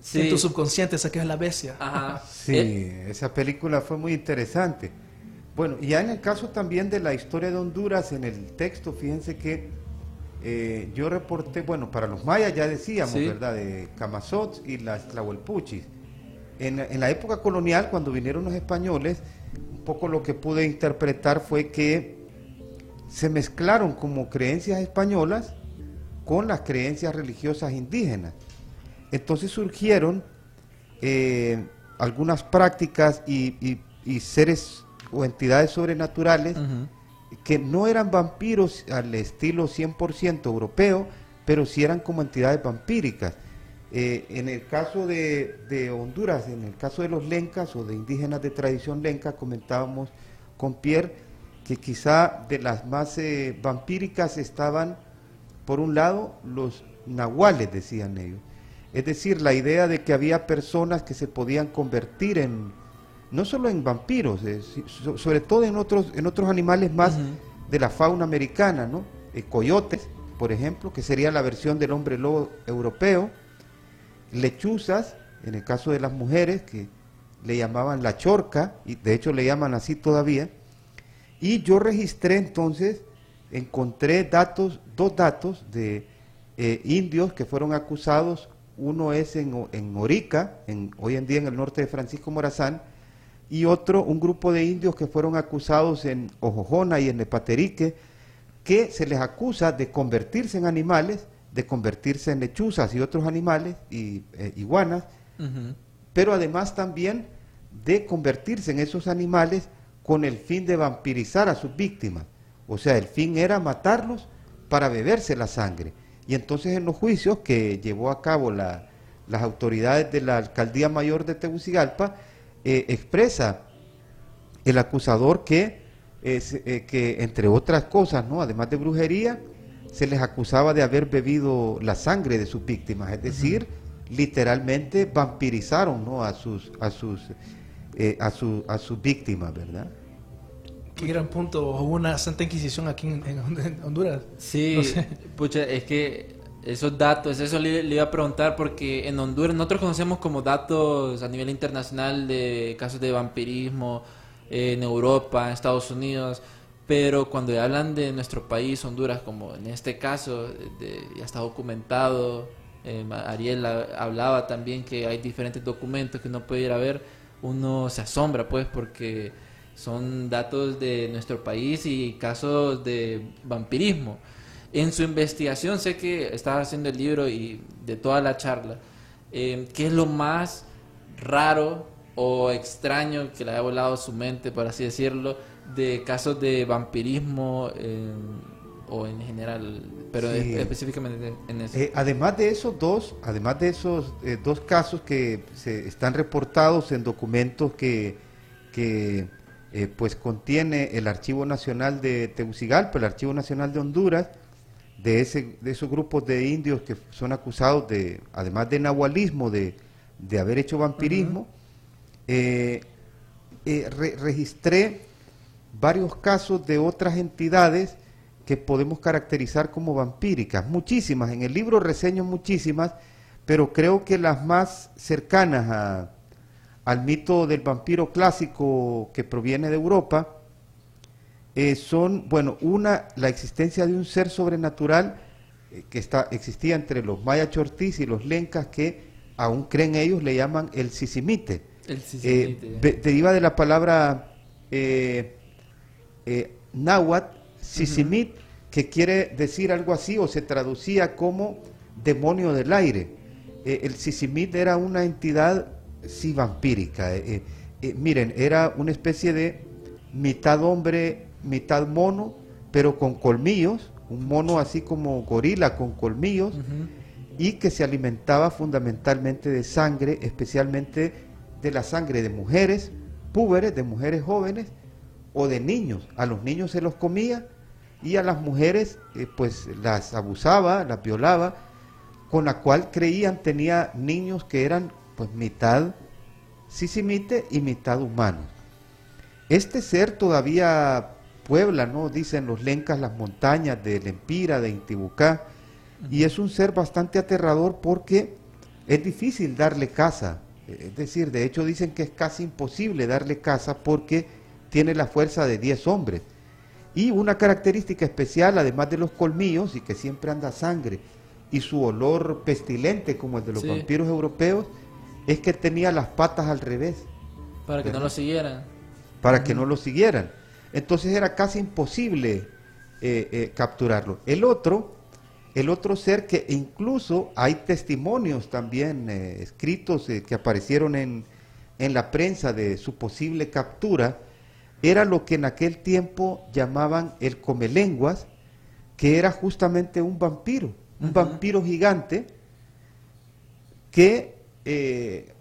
Sí. En tu subconsciente saques a la bestia. Ajá. Sí, Eh, esa película fue muy interesante. Bueno, y ya en el caso también de la historia de Honduras, en el texto, fíjense que eh, yo reporté, bueno, para los mayas ya decíamos, Sí. ¿verdad? De Camazots y las Tlahuelpuchis. En, en la época colonial, cuando vinieron los españoles, un poco lo que pude interpretar fue que se mezclaron como creencias españolas con las creencias religiosas indígenas. Entonces surgieron eh, algunas prácticas y, y- y seres o entidades sobrenaturales que no eran vampiros al estilo 100% europeo, pero sí eran como entidades vampíricas. Eh, en el caso de, de Honduras, en el caso de los lencas o de indígenas de tradición lenca, comentábamos con Pierre que quizá de las más eh, vampíricas estaban, por un lado, los nahuales, decían ellos. Es decir, la idea de que había personas que se podían convertir en, no solo en vampiros, eh, so- sobre todo en otros, en otros animales más de la fauna americana, ¿no? Eh, coyotes, por ejemplo, que sería la versión del hombre lobo europeo, lechuzas, en el caso de las mujeres, que le llamaban la chorca, y de hecho le llaman así todavía, y yo registré entonces, encontré datos, dos datos de eh, indios que fueron acusados, uno es en, en Orica, en, hoy en día en el norte de Francisco Morazán, y otro, un grupo de indios que fueron acusados en Ojojona y en Nepaterique, que se les acusa de convertirse en animales, de convertirse en lechuzas y otros animales, y eh, iguanas, pero además también de convertirse en esos animales con el fin de vampirizar a sus víctimas. O sea, el fin era matarlos para beberse la sangre. Y entonces en los juicios que llevó a cabo la, las autoridades de la alcaldía mayor de Tegucigalpa, eh, expresa el acusador que, es, eh, que, entre otras cosas, ¿no? además de brujería, se les acusaba de haber bebido la sangre de sus víctimas, es decir, literalmente vampirizaron ¿no? a sus a sus eh, a, su, a sus víctimas, ¿verdad? Qué gran punto. Hubo una santa inquisición aquí en, en Honduras. Sí, No sé. pucha, es que esos datos, eso le, le iba a preguntar porque en Honduras nosotros conocemos como datos a nivel internacional de casos de vampirismo eh, en Europa, en Estados Unidos, pero cuando hablan de nuestro país, Honduras, como en este caso, de- ya está documentado, eh, Ariel ha- hablaba también que hay diferentes documentos que uno puede ir a ver, uno se asombra pues porque son datos de nuestro país y casos de vampirismo. En su investigación, sé que estaba haciendo el libro y de toda la charla, eh, ¿qué es lo más raro o extraño que le haya volado su mente, por así decirlo, de casos de vampirismo eh, o en general, pero Sí. es- específicamente en eso? Eh, además de esos dos, además de esos eh, dos casos que se están reportados en documentos que, que eh, pues contiene el Archivo Nacional de Tegucigalpa, el Archivo Nacional de Honduras, de ese, de esos grupos de indios que son acusados de, además de nahualismo, de, de haber hecho vampirismo, re- registré varios casos de otras entidades que podemos caracterizar como vampíricas, muchísimas, en el libro reseño muchísimas, pero creo que las más cercanas a- al mito del vampiro clásico que proviene de Europa eh, son, bueno, una, la existencia de un ser sobrenatural eh, que está, existía entre los maya chortís y los lencas que aún creen ellos, le llaman el sisimite. El Eh, sisimite. deriva de la palabra náhuatl, sisimit, que quiere decir algo así o se traducía como demonio del aire. Eh, el sisimit era una entidad, sí, vampírica. eh, eh, miren, era una especie de mitad hombre, mitad mono, pero con colmillos, un mono así como gorila con colmillos, y que se alimentaba fundamentalmente de sangre, especialmente de la sangre de mujeres púberes, de mujeres jóvenes o de niños. A los niños se los comía y a las mujeres eh, pues las abusaba, las violaba, con la cual creían tenía niños que eran pues mitad sisimite y mitad humanos. Este ser todavía puebla, ¿no? Dicen los lencas las montañas de Lempira, de Intibucá, y es un ser bastante aterrador porque es difícil darle casa. Es decir, de hecho dicen que es casi imposible darle casa porque tiene la fuerza de 10 hombres. Y una característica especial, además de los colmillos y que siempre anda sangre, y su olor pestilente como el de los Sí. vampiros europeos, es que tenía las patas al revés Para que no lo siguieran. para que no lo siguieran. Entonces era casi imposible eh, eh, capturarlo. El otro, el otro ser que incluso hay testimonios también eh, escritos que aparecieron en, en la prensa de su posible captura, era lo que en aquel tiempo llamaban el comelenguas, que era justamente un vampiro, un vampiro gigante que eh,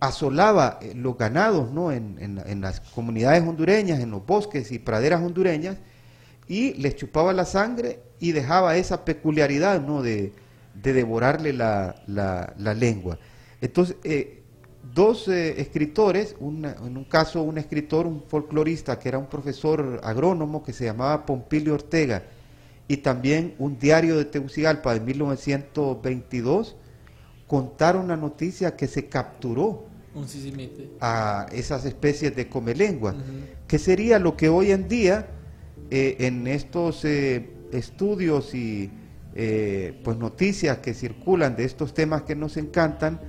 asolaba eh, los ganados ¿no? en, en- en las comunidades hondureñas, en los bosques y praderas hondureñas, y les chupaba la sangre y dejaba esa peculiaridad ¿no? de, de devorarle la, la- la lengua. Entonces, eh, dos eh, escritores, una- en un caso un escritor, un folclorista que era un profesor agrónomo que se llamaba Pompilio Ortega, y también un diario de Tegucigalpa de 1922, contaron la noticia que se capturó Un a esas especies de comelenguas, Ujú. que sería lo que hoy en día eh, en estos eh, estudios y pues noticias que circulan de estos temas que nos encantan,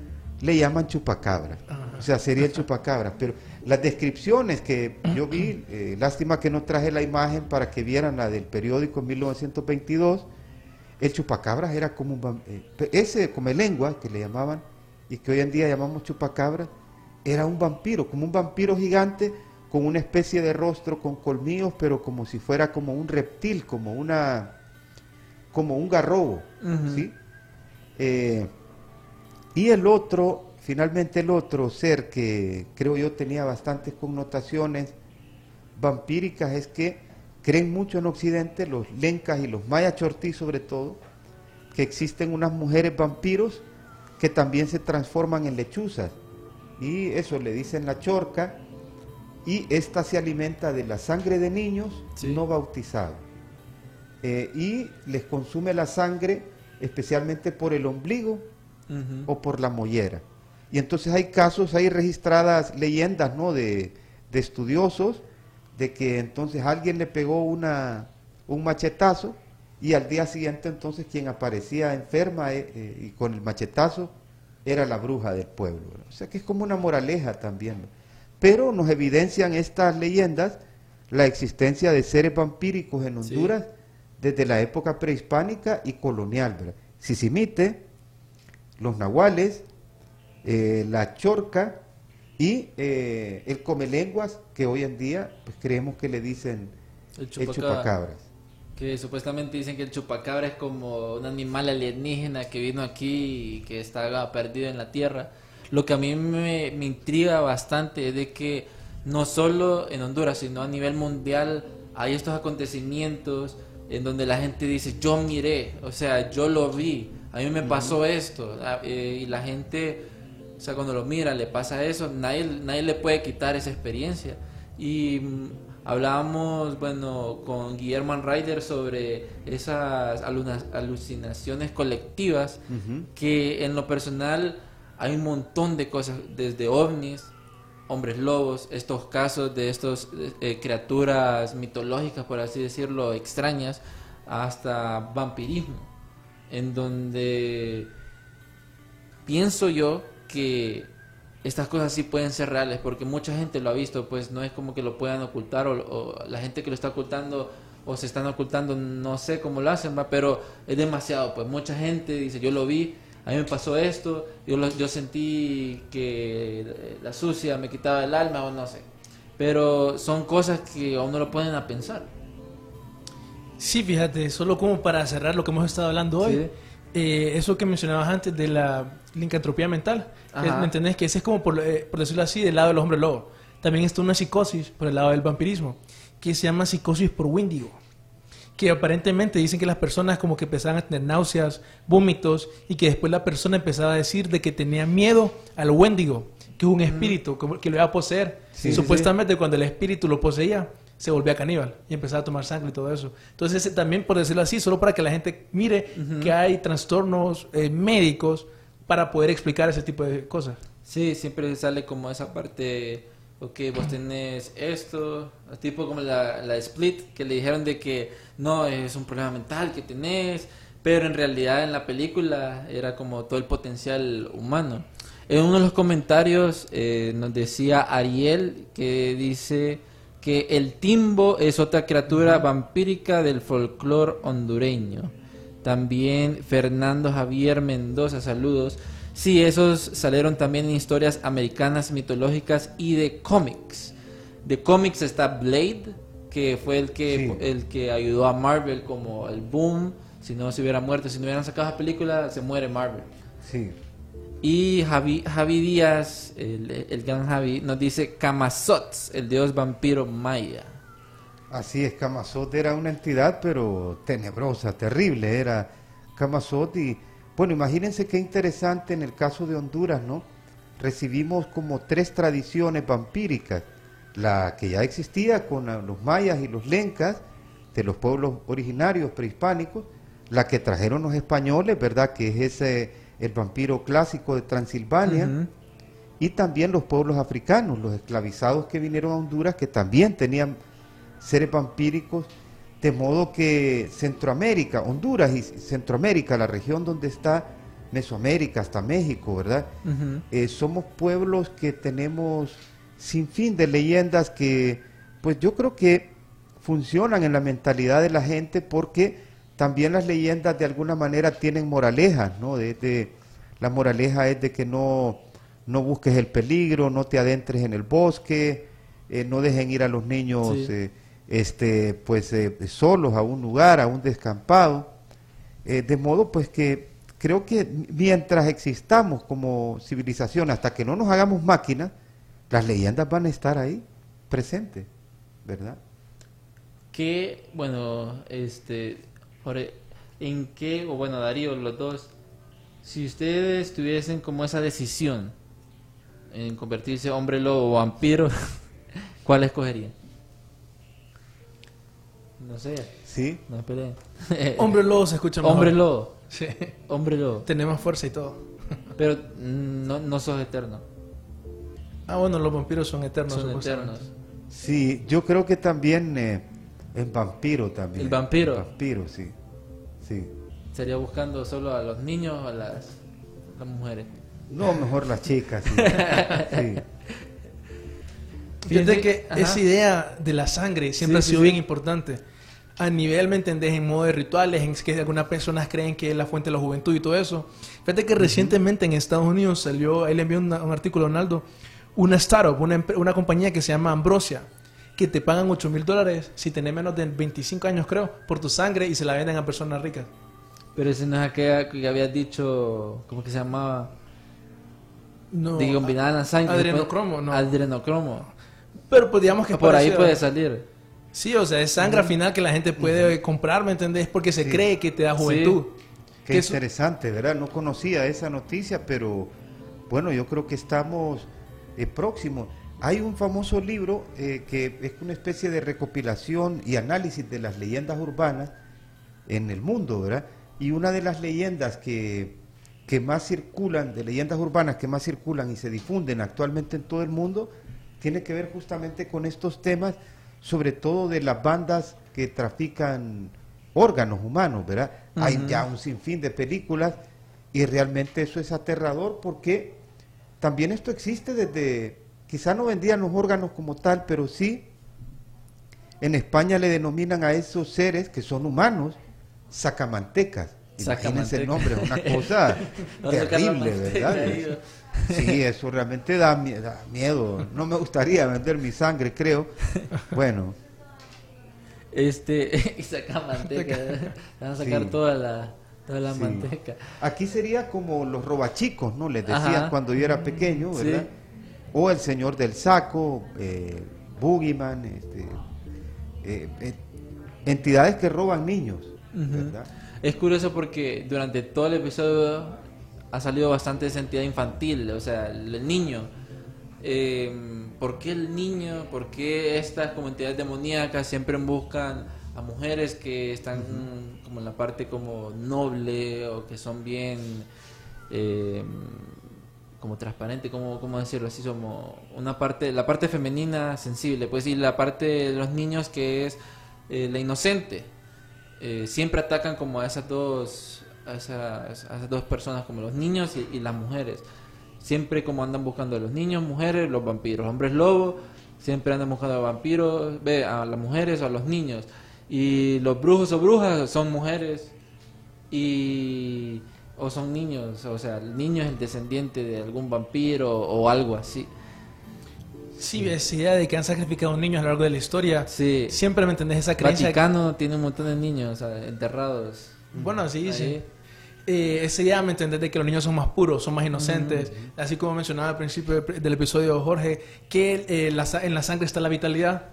le llaman chupacabras. Ajá. O sea, sería el chupacabras. Pero las descripciones que yo vi, eh, lástima que no traje la imagen para que vieran la del periódico en 1922, el chupacabras era como un eh, ese come lengua que le llamaban y que hoy en día llamamos chupacabras, era un vampiro, como un vampiro gigante con una especie de rostro con colmillos, pero como si fuera como un reptil, como una como un garrobo. ¿sí? Eh, Y el otro, finalmente el otro ser que creo yo tenía bastantes connotaciones vampíricas es que creen mucho en Occidente, los lencas y los mayas chortí sobre todo, que existen unas mujeres vampiros que también se transforman en lechuzas. Y eso le dicen la chorca, y esta se alimenta de la sangre de niños Sí. no bautizados. Eh, y les consume la sangre especialmente por el ombligo O por la mollera. Y entonces hay casos, hay registradas leyendas ¿no? de, de estudiosos de que entonces alguien le pegó una, un machetazo y al día siguiente entonces quien aparecía enferma eh, eh, y con el machetazo era la bruja del pueblo. ¿no? O sea que es como una moraleja también. Pero nos evidencian estas leyendas la existencia de seres vampíricos en Sí. Honduras desde la época prehispánica y colonial. ¿verdad? Sisimite, los nahuales, eh, la chorca y eh, el comelenguas, que hoy en día pues, creemos que le dicen El el chupacabra. chupacabras. Que supuestamente dicen que el chupacabra es como un animal alienígena que vino aquí y que está perdido en la tierra. Lo que a mí me, me intriga bastante es de que no solo en Honduras, sino a nivel mundial hay estos acontecimientos en donde la gente dice, yo miré, o sea, yo lo vi, a mí me pasó esto, ah, eh, y la gente, o sea, cuando lo mira, le pasa eso, nadie, nadie le puede quitar esa experiencia. Y mm, hablábamos, bueno, con Guillermo Ryder sobre esas alucinaciones colectivas, que en lo personal hay un montón de cosas, desde ovnis, hombres lobos, estos casos de estas criaturas mitológicas, por así decirlo, extrañas, hasta vampirismo, en donde pienso yo que estas cosas sí pueden ser reales, porque mucha gente lo ha visto, pues no es como que lo puedan ocultar, o, la gente que lo está ocultando o se están ocultando, no sé cómo lo hacen, ¿va? pero es demasiado, pues mucha gente dice, yo lo vi, a mí me pasó esto, yo, lo- yo sentí que la sucia me quitaba el alma o no sé, pero son cosas que a uno lo ponen a pensar. Sí, fíjate, solo como para cerrar lo que hemos estado hablando hoy, Sí. eh, eso que mencionabas antes de la lincantropía mental, es- ¿me entendés? Que ese es como, por, eh, por decirlo así, del lado del hombre lobo. También está una psicosis por el lado del vampirismo, que se llama psicosis por Wendigo, que aparentemente dicen que las personas como que empezaban a tener náuseas, vómitos, y que después la persona empezaba a decir de que tenía miedo al Wendigo, que es un espíritu como que lo iba a poseer. Sí, y sí, supuestamente cuando el espíritu lo poseía, se volvía caníbal y empezaba a tomar sangre y todo eso. Entonces, ese también, por decirlo así, solo para que la gente mire que hay trastornos eh, médicos para poder explicar ese tipo de cosas. Sí, siempre sale como esa parte, ok, vos tenés esto, tipo como la, la Split, que le dijeron de que no, es un problema mental que tenés, pero en realidad en la película era como todo el potencial humano. En uno de los comentarios eh, nos decía Ariel que dice que el timbo es otra criatura vampírica del folclore hondureño. También Fernando Javier Mendoza, saludos. Sí, esos salieron también en historias americanas mitológicas y de cómics. De cómics está Blade, que fue el que, Sí. el que ayudó a Marvel como el boom. Si no se hubiera muerto, si no hubieran sacado la película, se muere Marvel. Sí. Y Javi, Javi Díaz, el, gran Javi, nos dice Kamazots, el dios vampiro maya. Así es, Camazot era una entidad, pero tenebrosa, terrible, era Camazot. Y bueno, imagínense qué interesante en el caso de Honduras, ¿no? Recibimos como tres tradiciones vampíricas. La que ya existía con los mayas y los lencas, de los pueblos originarios prehispánicos, la que trajeron los españoles, ¿verdad? Que es ese, el vampiro clásico de Transilvania y también los pueblos africanos, los esclavizados que vinieron a Honduras, que también tenían seres vampíricos, de modo que Centroamérica, Honduras y Centroamérica, la región donde está Mesoamérica hasta México, ¿verdad? Eh, somos pueblos que tenemos sin fin de leyendas que, pues yo creo que funcionan en la mentalidad de la gente porque también las leyendas de alguna manera tienen moralejas, ¿no? De, de- la moraleja es de que no, no busques el peligro, no te adentres en el bosque, eh, no dejen ir a los niños Sí. eh, este, pues, eh, solos a un lugar, a un descampado. De modo pues que creo que mientras existamos como civilización, hasta que no nos hagamos máquinas, las leyendas van a estar ahí, presentes, ¿verdad? ¿Qué, bueno, este, por e- en qué, o bueno, Darío, los dos, si ustedes tuviesen como esa decisión en convertirse hombre lobo o vampiro, ¿cuál escogerían? No sé, Sí. no peleen. Hombre lobo se escucha mejor. Hombre lobo, Sí. hombre lobo. Tenemos fuerza y todo. Pero mm, no, no sos eterno, Ah, bueno, los vampiros son eternos. son eternos. Sí, yo creo que también eh, el vampiro también. El vampiro. El vampiro, sí. Sí. Sería buscando solo a los niños o a las, las mujeres. No, mejor las chicas. Sí. Sí. Fíjate que ajá. esa idea de la sangre siempre Sí, ha sido sí, bien sí. importante. A nivel, ¿me entendés? En modo de rituales, en que algunas personas creen que es la fuente de la juventud y todo eso. Fíjate que recientemente en Estados Unidos salió, él envió una- un artículo, Ronaldo, una startup, una, una compañía que se llama Ambrosia, que te pagan 8 mil dólares si tenés menos de 25 años, creo, por tu sangre y se la venden a personas ricas. Pero ese no es aquella que habías dicho, ¿cómo que se llamaba? No, de que combinaban la sangre. adrenocromo, después- no. Adrenocromo. Pero pues digamos que es Por ahí puede salir. Sí, o sea, es sangre al final que la gente puede comprar, ¿me entendés? Porque se Sí. cree que te da juventud. Qué Que eso- interesante, ¿verdad? No conocía esa noticia, pero bueno, yo creo que estamos eh, próximos. Hay un famoso libro eh, que es una especie de recopilación y análisis de las leyendas urbanas en el mundo, ¿verdad? Y una de las leyendas que, que más circulan, de leyendas urbanas que más circulan y se difunden actualmente en todo el mundo, tiene que ver justamente con estos temas, sobre todo de las bandas que trafican órganos humanos, ¿verdad? Hay ya un sinfín de películas y realmente eso es aterrador porque también esto existe desde, quizá no vendían los órganos como tal, pero sí en España le denominan a esos seres que son humanos sacamantecas. Imagínense el nombre, es una cosa terrible, ¿verdad? Sí, eso realmente da, mie- da miedo. No me gustaría vender mi sangre, creo. Bueno, Este, y saca manteca. Van a sacar Sí. toda la, toda la Sí. manteca. aquí sería como los robachicos, ¿no? Les decían Ajá. cuando yo era pequeño, Sí. O el señor del saco, eh, Boogeyman, este, eh, eh, entidades que roban niños. ¿verdad? Es curioso porque durante todo el episodio ha salido bastante esa entidad infantil, o sea, el, niño. Eh, ¿Por qué el niño? ¿Por qué estas como entidades demoníacas siempre buscan a mujeres que están como en la parte como noble o que son bien eh, como transparente, como cómo decirlo así, como una parte, la parte femenina sensible, pues y la parte de los niños que es eh, la inocente. Eh, siempre atacan como a esas dos a esas, dos personas como los niños y, y las mujeres. Siempre como andan buscando a los niños mujeres los vampiros. Hombres lobos siempre andan buscando a vampiros ve a las mujeres o a los niños. Y los brujos o brujas son mujeres. Y o son niños o sea el niño es el descendiente de algún vampiro o algo así Sí, esa idea de que han sacrificado niños a lo largo de la historia. sí Siempre me entendés esa creencia. Vaticano tiene un montón de niños o sea, enterrados Bueno, sí, sí. Ahí. Eh, esa idea, ¿me entendés? De que los niños son más puros, son más inocentes. Así como mencionaba al principio del, episodio Jorge, que eh, la en la sangre está la vitalidad.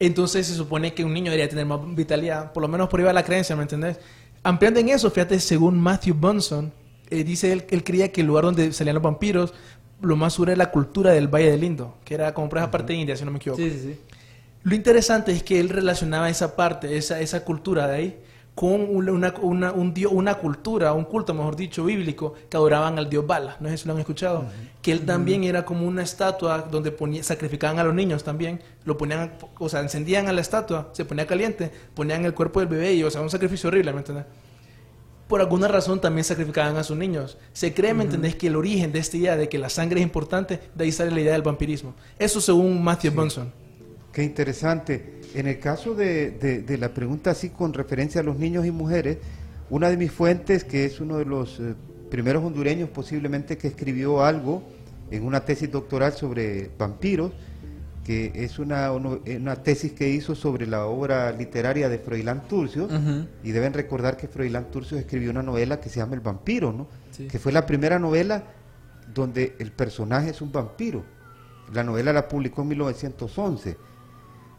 Entonces se supone que un niño debería tener más vitalidad. Por lo menos por va la creencia, ¿me entendés? Ampliando en eso, fíjate, según Matthew Bunson, eh, dice él, él creía que el lugar donde salían los vampiros, lo más seguro era la cultura del Valle del Indo, que era como por esa parte de India, si no me equivoco. sí sí sí Lo interesante es que él relacionaba esa parte, esa, esa cultura de ahí, con una, una, una- un dio- una cultura, un culto, mejor dicho, bíblico, que adoraban al dios Bala. No sé si lo han escuchado. Que él también era como una estatua donde ponía, sacrificaban a los niños también. Lo ponían, o sea, encendían a la estatua, se ponía caliente, ponían el cuerpo del bebé y, o sea, un sacrificio horrible, ¿me entiendes? Por alguna razón también sacrificaban a sus niños. Se cree, ¿me entendés? Que el origen de esta idea de que la sangre es importante, de ahí sale la idea del vampirismo. Eso según Matthew Bunson. Qué interesante. En el caso de, de- de la pregunta así con referencia a los niños y mujeres, una de mis fuentes, que es uno de los eh, primeros hondureños posiblemente que escribió algo en una tesis doctoral sobre vampiros, que es una, una tesis que hizo sobre la obra literaria de Froilán Turcios, Ujú. y deben recordar que Froilán Turcios escribió una novela que se llama El vampiro, ¿no? Sí. que fue la primera novela donde el personaje es un vampiro. La novela la publicó en 1911.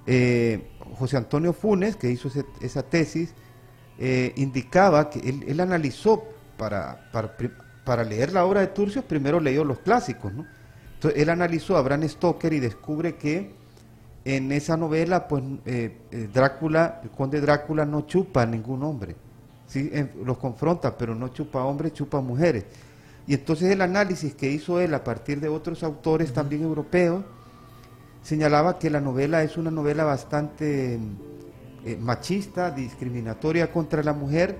Eh, José Antonio Funes, que hizo ese- esa tesis, eh, indicaba que él, él analizó para, para, leer la obra de Turcios, primero leyó los clásicos, ¿no? Entonces él analizó a Bram Stoker y descubre que en esa novela, pues eh, Drácula, el conde Drácula no chupa a ningún hombre, ¿sí? Los confronta, pero no chupa a hombres, chupa a mujeres. Y entonces el análisis que hizo él a partir de otros autores también europeos, señalaba que la novela es una novela bastante eh, machista, discriminatoria contra la mujer,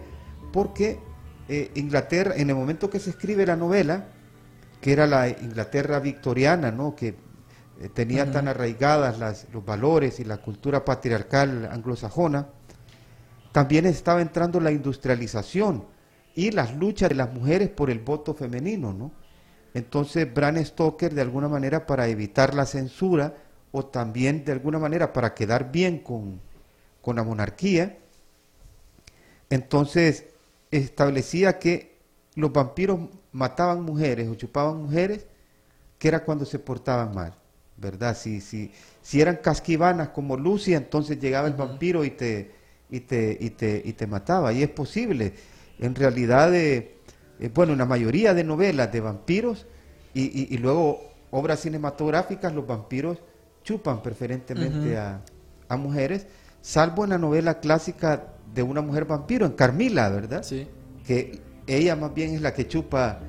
porque eh, Inglaterra, en el momento que se escribe la novela, que era la Inglaterra victoriana, ¿no? que eh, tenía tan arraigadas las- los valores y la cultura patriarcal anglosajona, también estaba entrando la industrialización y las luchas de las mujeres por el voto femenino, ¿no? Entonces Bram Stoker, de alguna manera, para evitar la censura o también de alguna manera para quedar bien con, con la monarquía, entonces establecía que los vampiros mataban mujeres o chupaban mujeres, que era cuando se portaban mal, ¿verdad? Si, si, si eran casquivanas como Lucia, entonces llegaba el vampiro y te, y, te, y, te, y te mataba. Y es posible. En realidad, eh, eh, bueno, en la mayoría de novelas de vampiros y, y- y luego obras cinematográficas, los vampiros chupan preferentemente a, a mujeres, salvo en la novela clásica de una mujer vampiro, en Carmila, ¿verdad? Sí. que ella más bien es la que chupa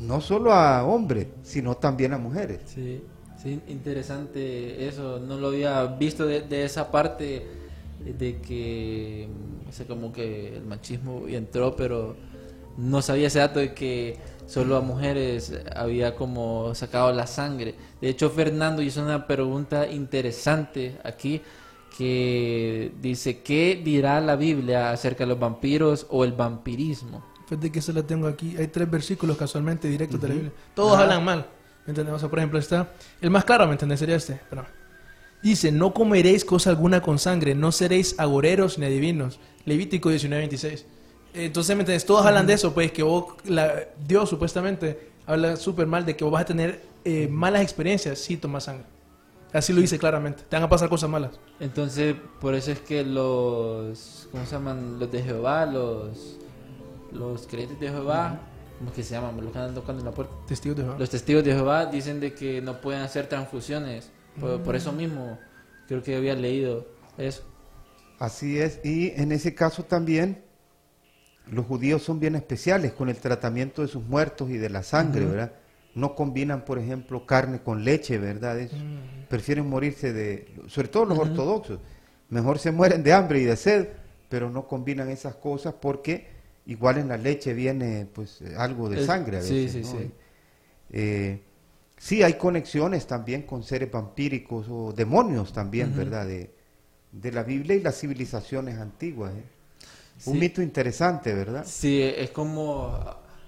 no solo a hombres, sino también a mujeres. Sí, sí, interesante eso. No lo había visto de, de esa parte de que, o sea, como que el machismo entró, pero no sabía ese dato de que solo a mujeres había como sacado la sangre. De hecho, Fernando hizo una pregunta interesante aquí que dice, ¿qué dirá la Biblia acerca de los vampiros o el vampirismo? Fíjate que eso la tengo aquí. Hay tres versículos casualmente directos de la Biblia. Todos Ajá. hablan mal. ¿Me entiendes? O sea, por ejemplo, está. El más claro, ¿me entiendes? Sería este. Pero, dice: No comeréis cosa alguna con sangre, no seréis agoreros ni adivinos. Levítico 19:26. Entonces, ¿me entiendes? Todos hablan de eso, pues que vos, la, Dios supuestamente habla súper mal de que vos vas a tener eh, malas experiencias si tomas sangre. Así lo dice claramente. Te van a pasar cosas malas. Entonces, por eso es que los, ¿cómo se llaman? Los de Jehová, los, los creyentes de Jehová, ¿cómo es que se llaman? Los que andan tocando en la puerta. Testigos de Jehová. Los testigos de Jehová dicen de que no pueden hacer transfusiones. Por, por eso mismo, creo que había leído eso. Así es, y en ese caso también los judíos son bien especiales con el tratamiento de sus muertos y de la sangre, ¿verdad? No combinan, por ejemplo, carne con leche, ¿verdad? Es- Prefieren morirse de, sobre todo los ortodoxos, mejor se mueren de hambre y de sed, pero no combinan esas cosas porque igual en la leche viene pues eh, algo de Es- sangre a sí, veces, sí, ¿no? sí. Eh, sí, hay conexiones también con seres vampíricos o demonios también. ¿verdad? De, de la Biblia y las civilizaciones antiguas. ¿eh? Un mito interesante, ¿verdad? Sí, es como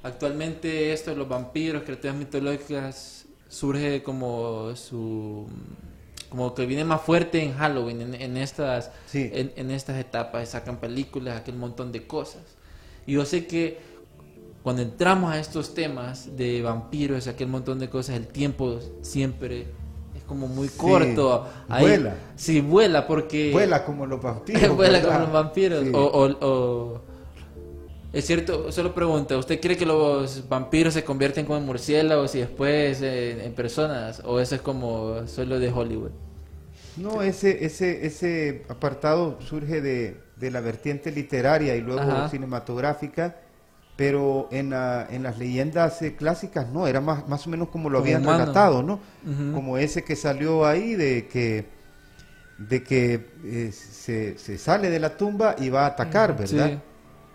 actualmente esto de los vampiros, criaturas mitológicas, surge como su como que viene más fuerte en Halloween, en, en estas Sí. en, en estas etapas, sacan películas, aquel montón de cosas. Y yo sé que cuando entramos a estos temas de vampiros, aquel montón de cosas, el tiempo siempre como muy Sí, corto. vuela. Sí, vuela porque Vuela como los vampiros. Vuela ¿verdad? como los vampiros. Sí. O, o- o- Es cierto, solo pregunta, ¿usted cree que los vampiros se convierten como en murciélagos y después en personas? ¿O eso es como solo de Hollywood? No, ese, ese, ese apartado surge de, de la vertiente literaria y luego Ajá. cinematográfica, pero en, la- en las leyendas eh, clásicas no, era más, más o menos como lo Como habían humano. relatado, ¿no? Como ese que salió ahí de que, de que eh, se, se sale de la tumba y va a atacar, ¿verdad? Sí.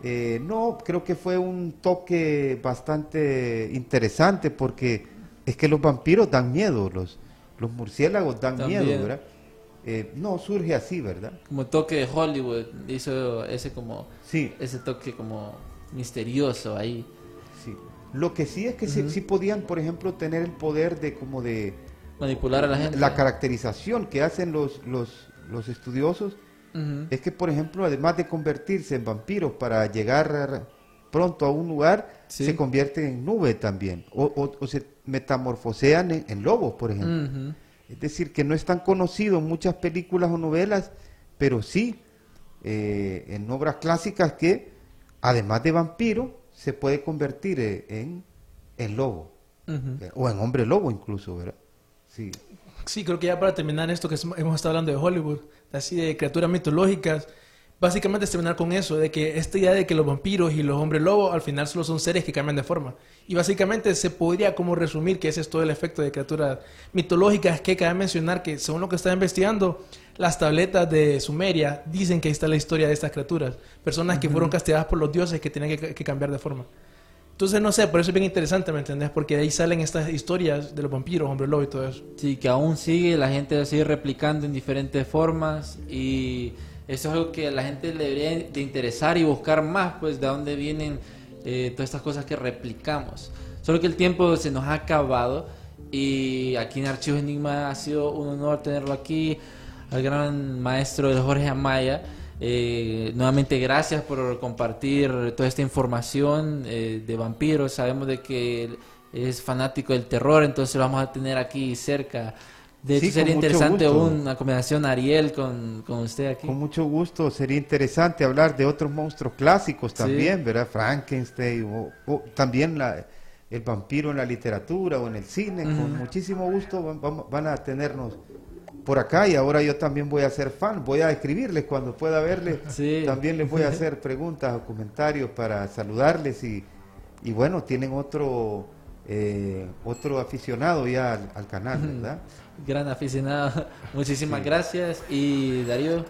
Eh, no, creo que fue un toque bastante interesante porque es que los vampiros dan miedo, los, los murciélagos dan También. miedo, ¿verdad? Eh, no, surge así, ¿verdad? Como toque de Hollywood, hizo ese como Sí, ese toque como misterioso ahí. sí. Lo que sí es que sí, podían, por ejemplo, tener el poder de como de Manipular a la gente. la caracterización que hacen los, los, los estudiosos es que, por ejemplo, además de convertirse en vampiros para llegar pronto a un lugar, Sí. se convierten en nube también, o, o- o se metamorfosean en, en lobos, por ejemplo. Es decir, que no es tan conocido en muchas películas o novelas, pero sí eh, en obras clásicas que, además de vampiro, se puede convertir eh, en, en lobo, eh, o en hombre lobo incluso, ¿verdad? Sí. Sí, creo que ya para terminar esto que hemos estado hablando de Hollywood, así de criaturas mitológicas, básicamente es terminar con eso, de que esta idea de que los vampiros y los hombres lobo al final solo son seres que cambian de forma. Y básicamente se podría como resumir que ese es todo el efecto de criaturas mitológicas que cabe mencionar que según lo que está investigando, las tabletas de Sumeria dicen que ahí está la historia de estas criaturas, personas que fueron castigadas por los dioses que tenían que, que cambiar de forma. Entonces, no sé, por eso es bien interesante, ¿me entendés? Porque de ahí salen estas historias de los vampiros, hombres lobo y todo eso. Sí, que aún sigue, la gente sigue replicando en diferentes formas y eso es algo que a la gente le debería de interesar y buscar más, pues de dónde vienen eh, todas estas cosas que replicamos. Solo que el tiempo se nos ha acabado y aquí en Archivos Enigma ha sido un honor tenerlo aquí, al gran maestro Jorge Amaya. Eh, nuevamente gracias por compartir toda esta información eh, de vampiros. Sabemos de que es fanático del terror, entonces lo vamos a tener aquí cerca. De hecho, Sí, sería interesante una combinación Ariel con, con usted aquí. Con mucho gusto, sería interesante hablar de otros monstruos clásicos también, ¿verdad? Frankenstein, o, o también la- el vampiro en la literatura o en el cine. Con muchísimo gusto van, van- van a tenernos por acá y ahora yo también voy a ser fan, voy a escribirles cuando pueda verles. Sí. También les voy a hacer preguntas o comentarios para saludarles y, y bueno, tienen otro, eh, otro aficionado ya al, al canal, ¿verdad? Gran aficionado. Muchísimas gracias. Y Darío,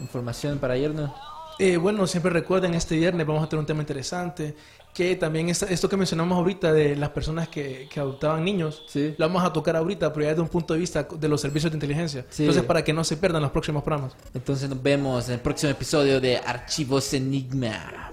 información para irnos. Eh, bueno, siempre recuerden, este viernes vamos a tener un tema interesante, que también esta- esto que mencionamos ahorita de las personas que, que adoptaban niños, Sí. lo vamos a tocar ahorita, pero ya desde un punto de vista de los servicios de inteligencia. Sí. Entonces, para que no se pierdan los próximos programas. Entonces nos vemos en el próximo episodio de Archivos Enigma.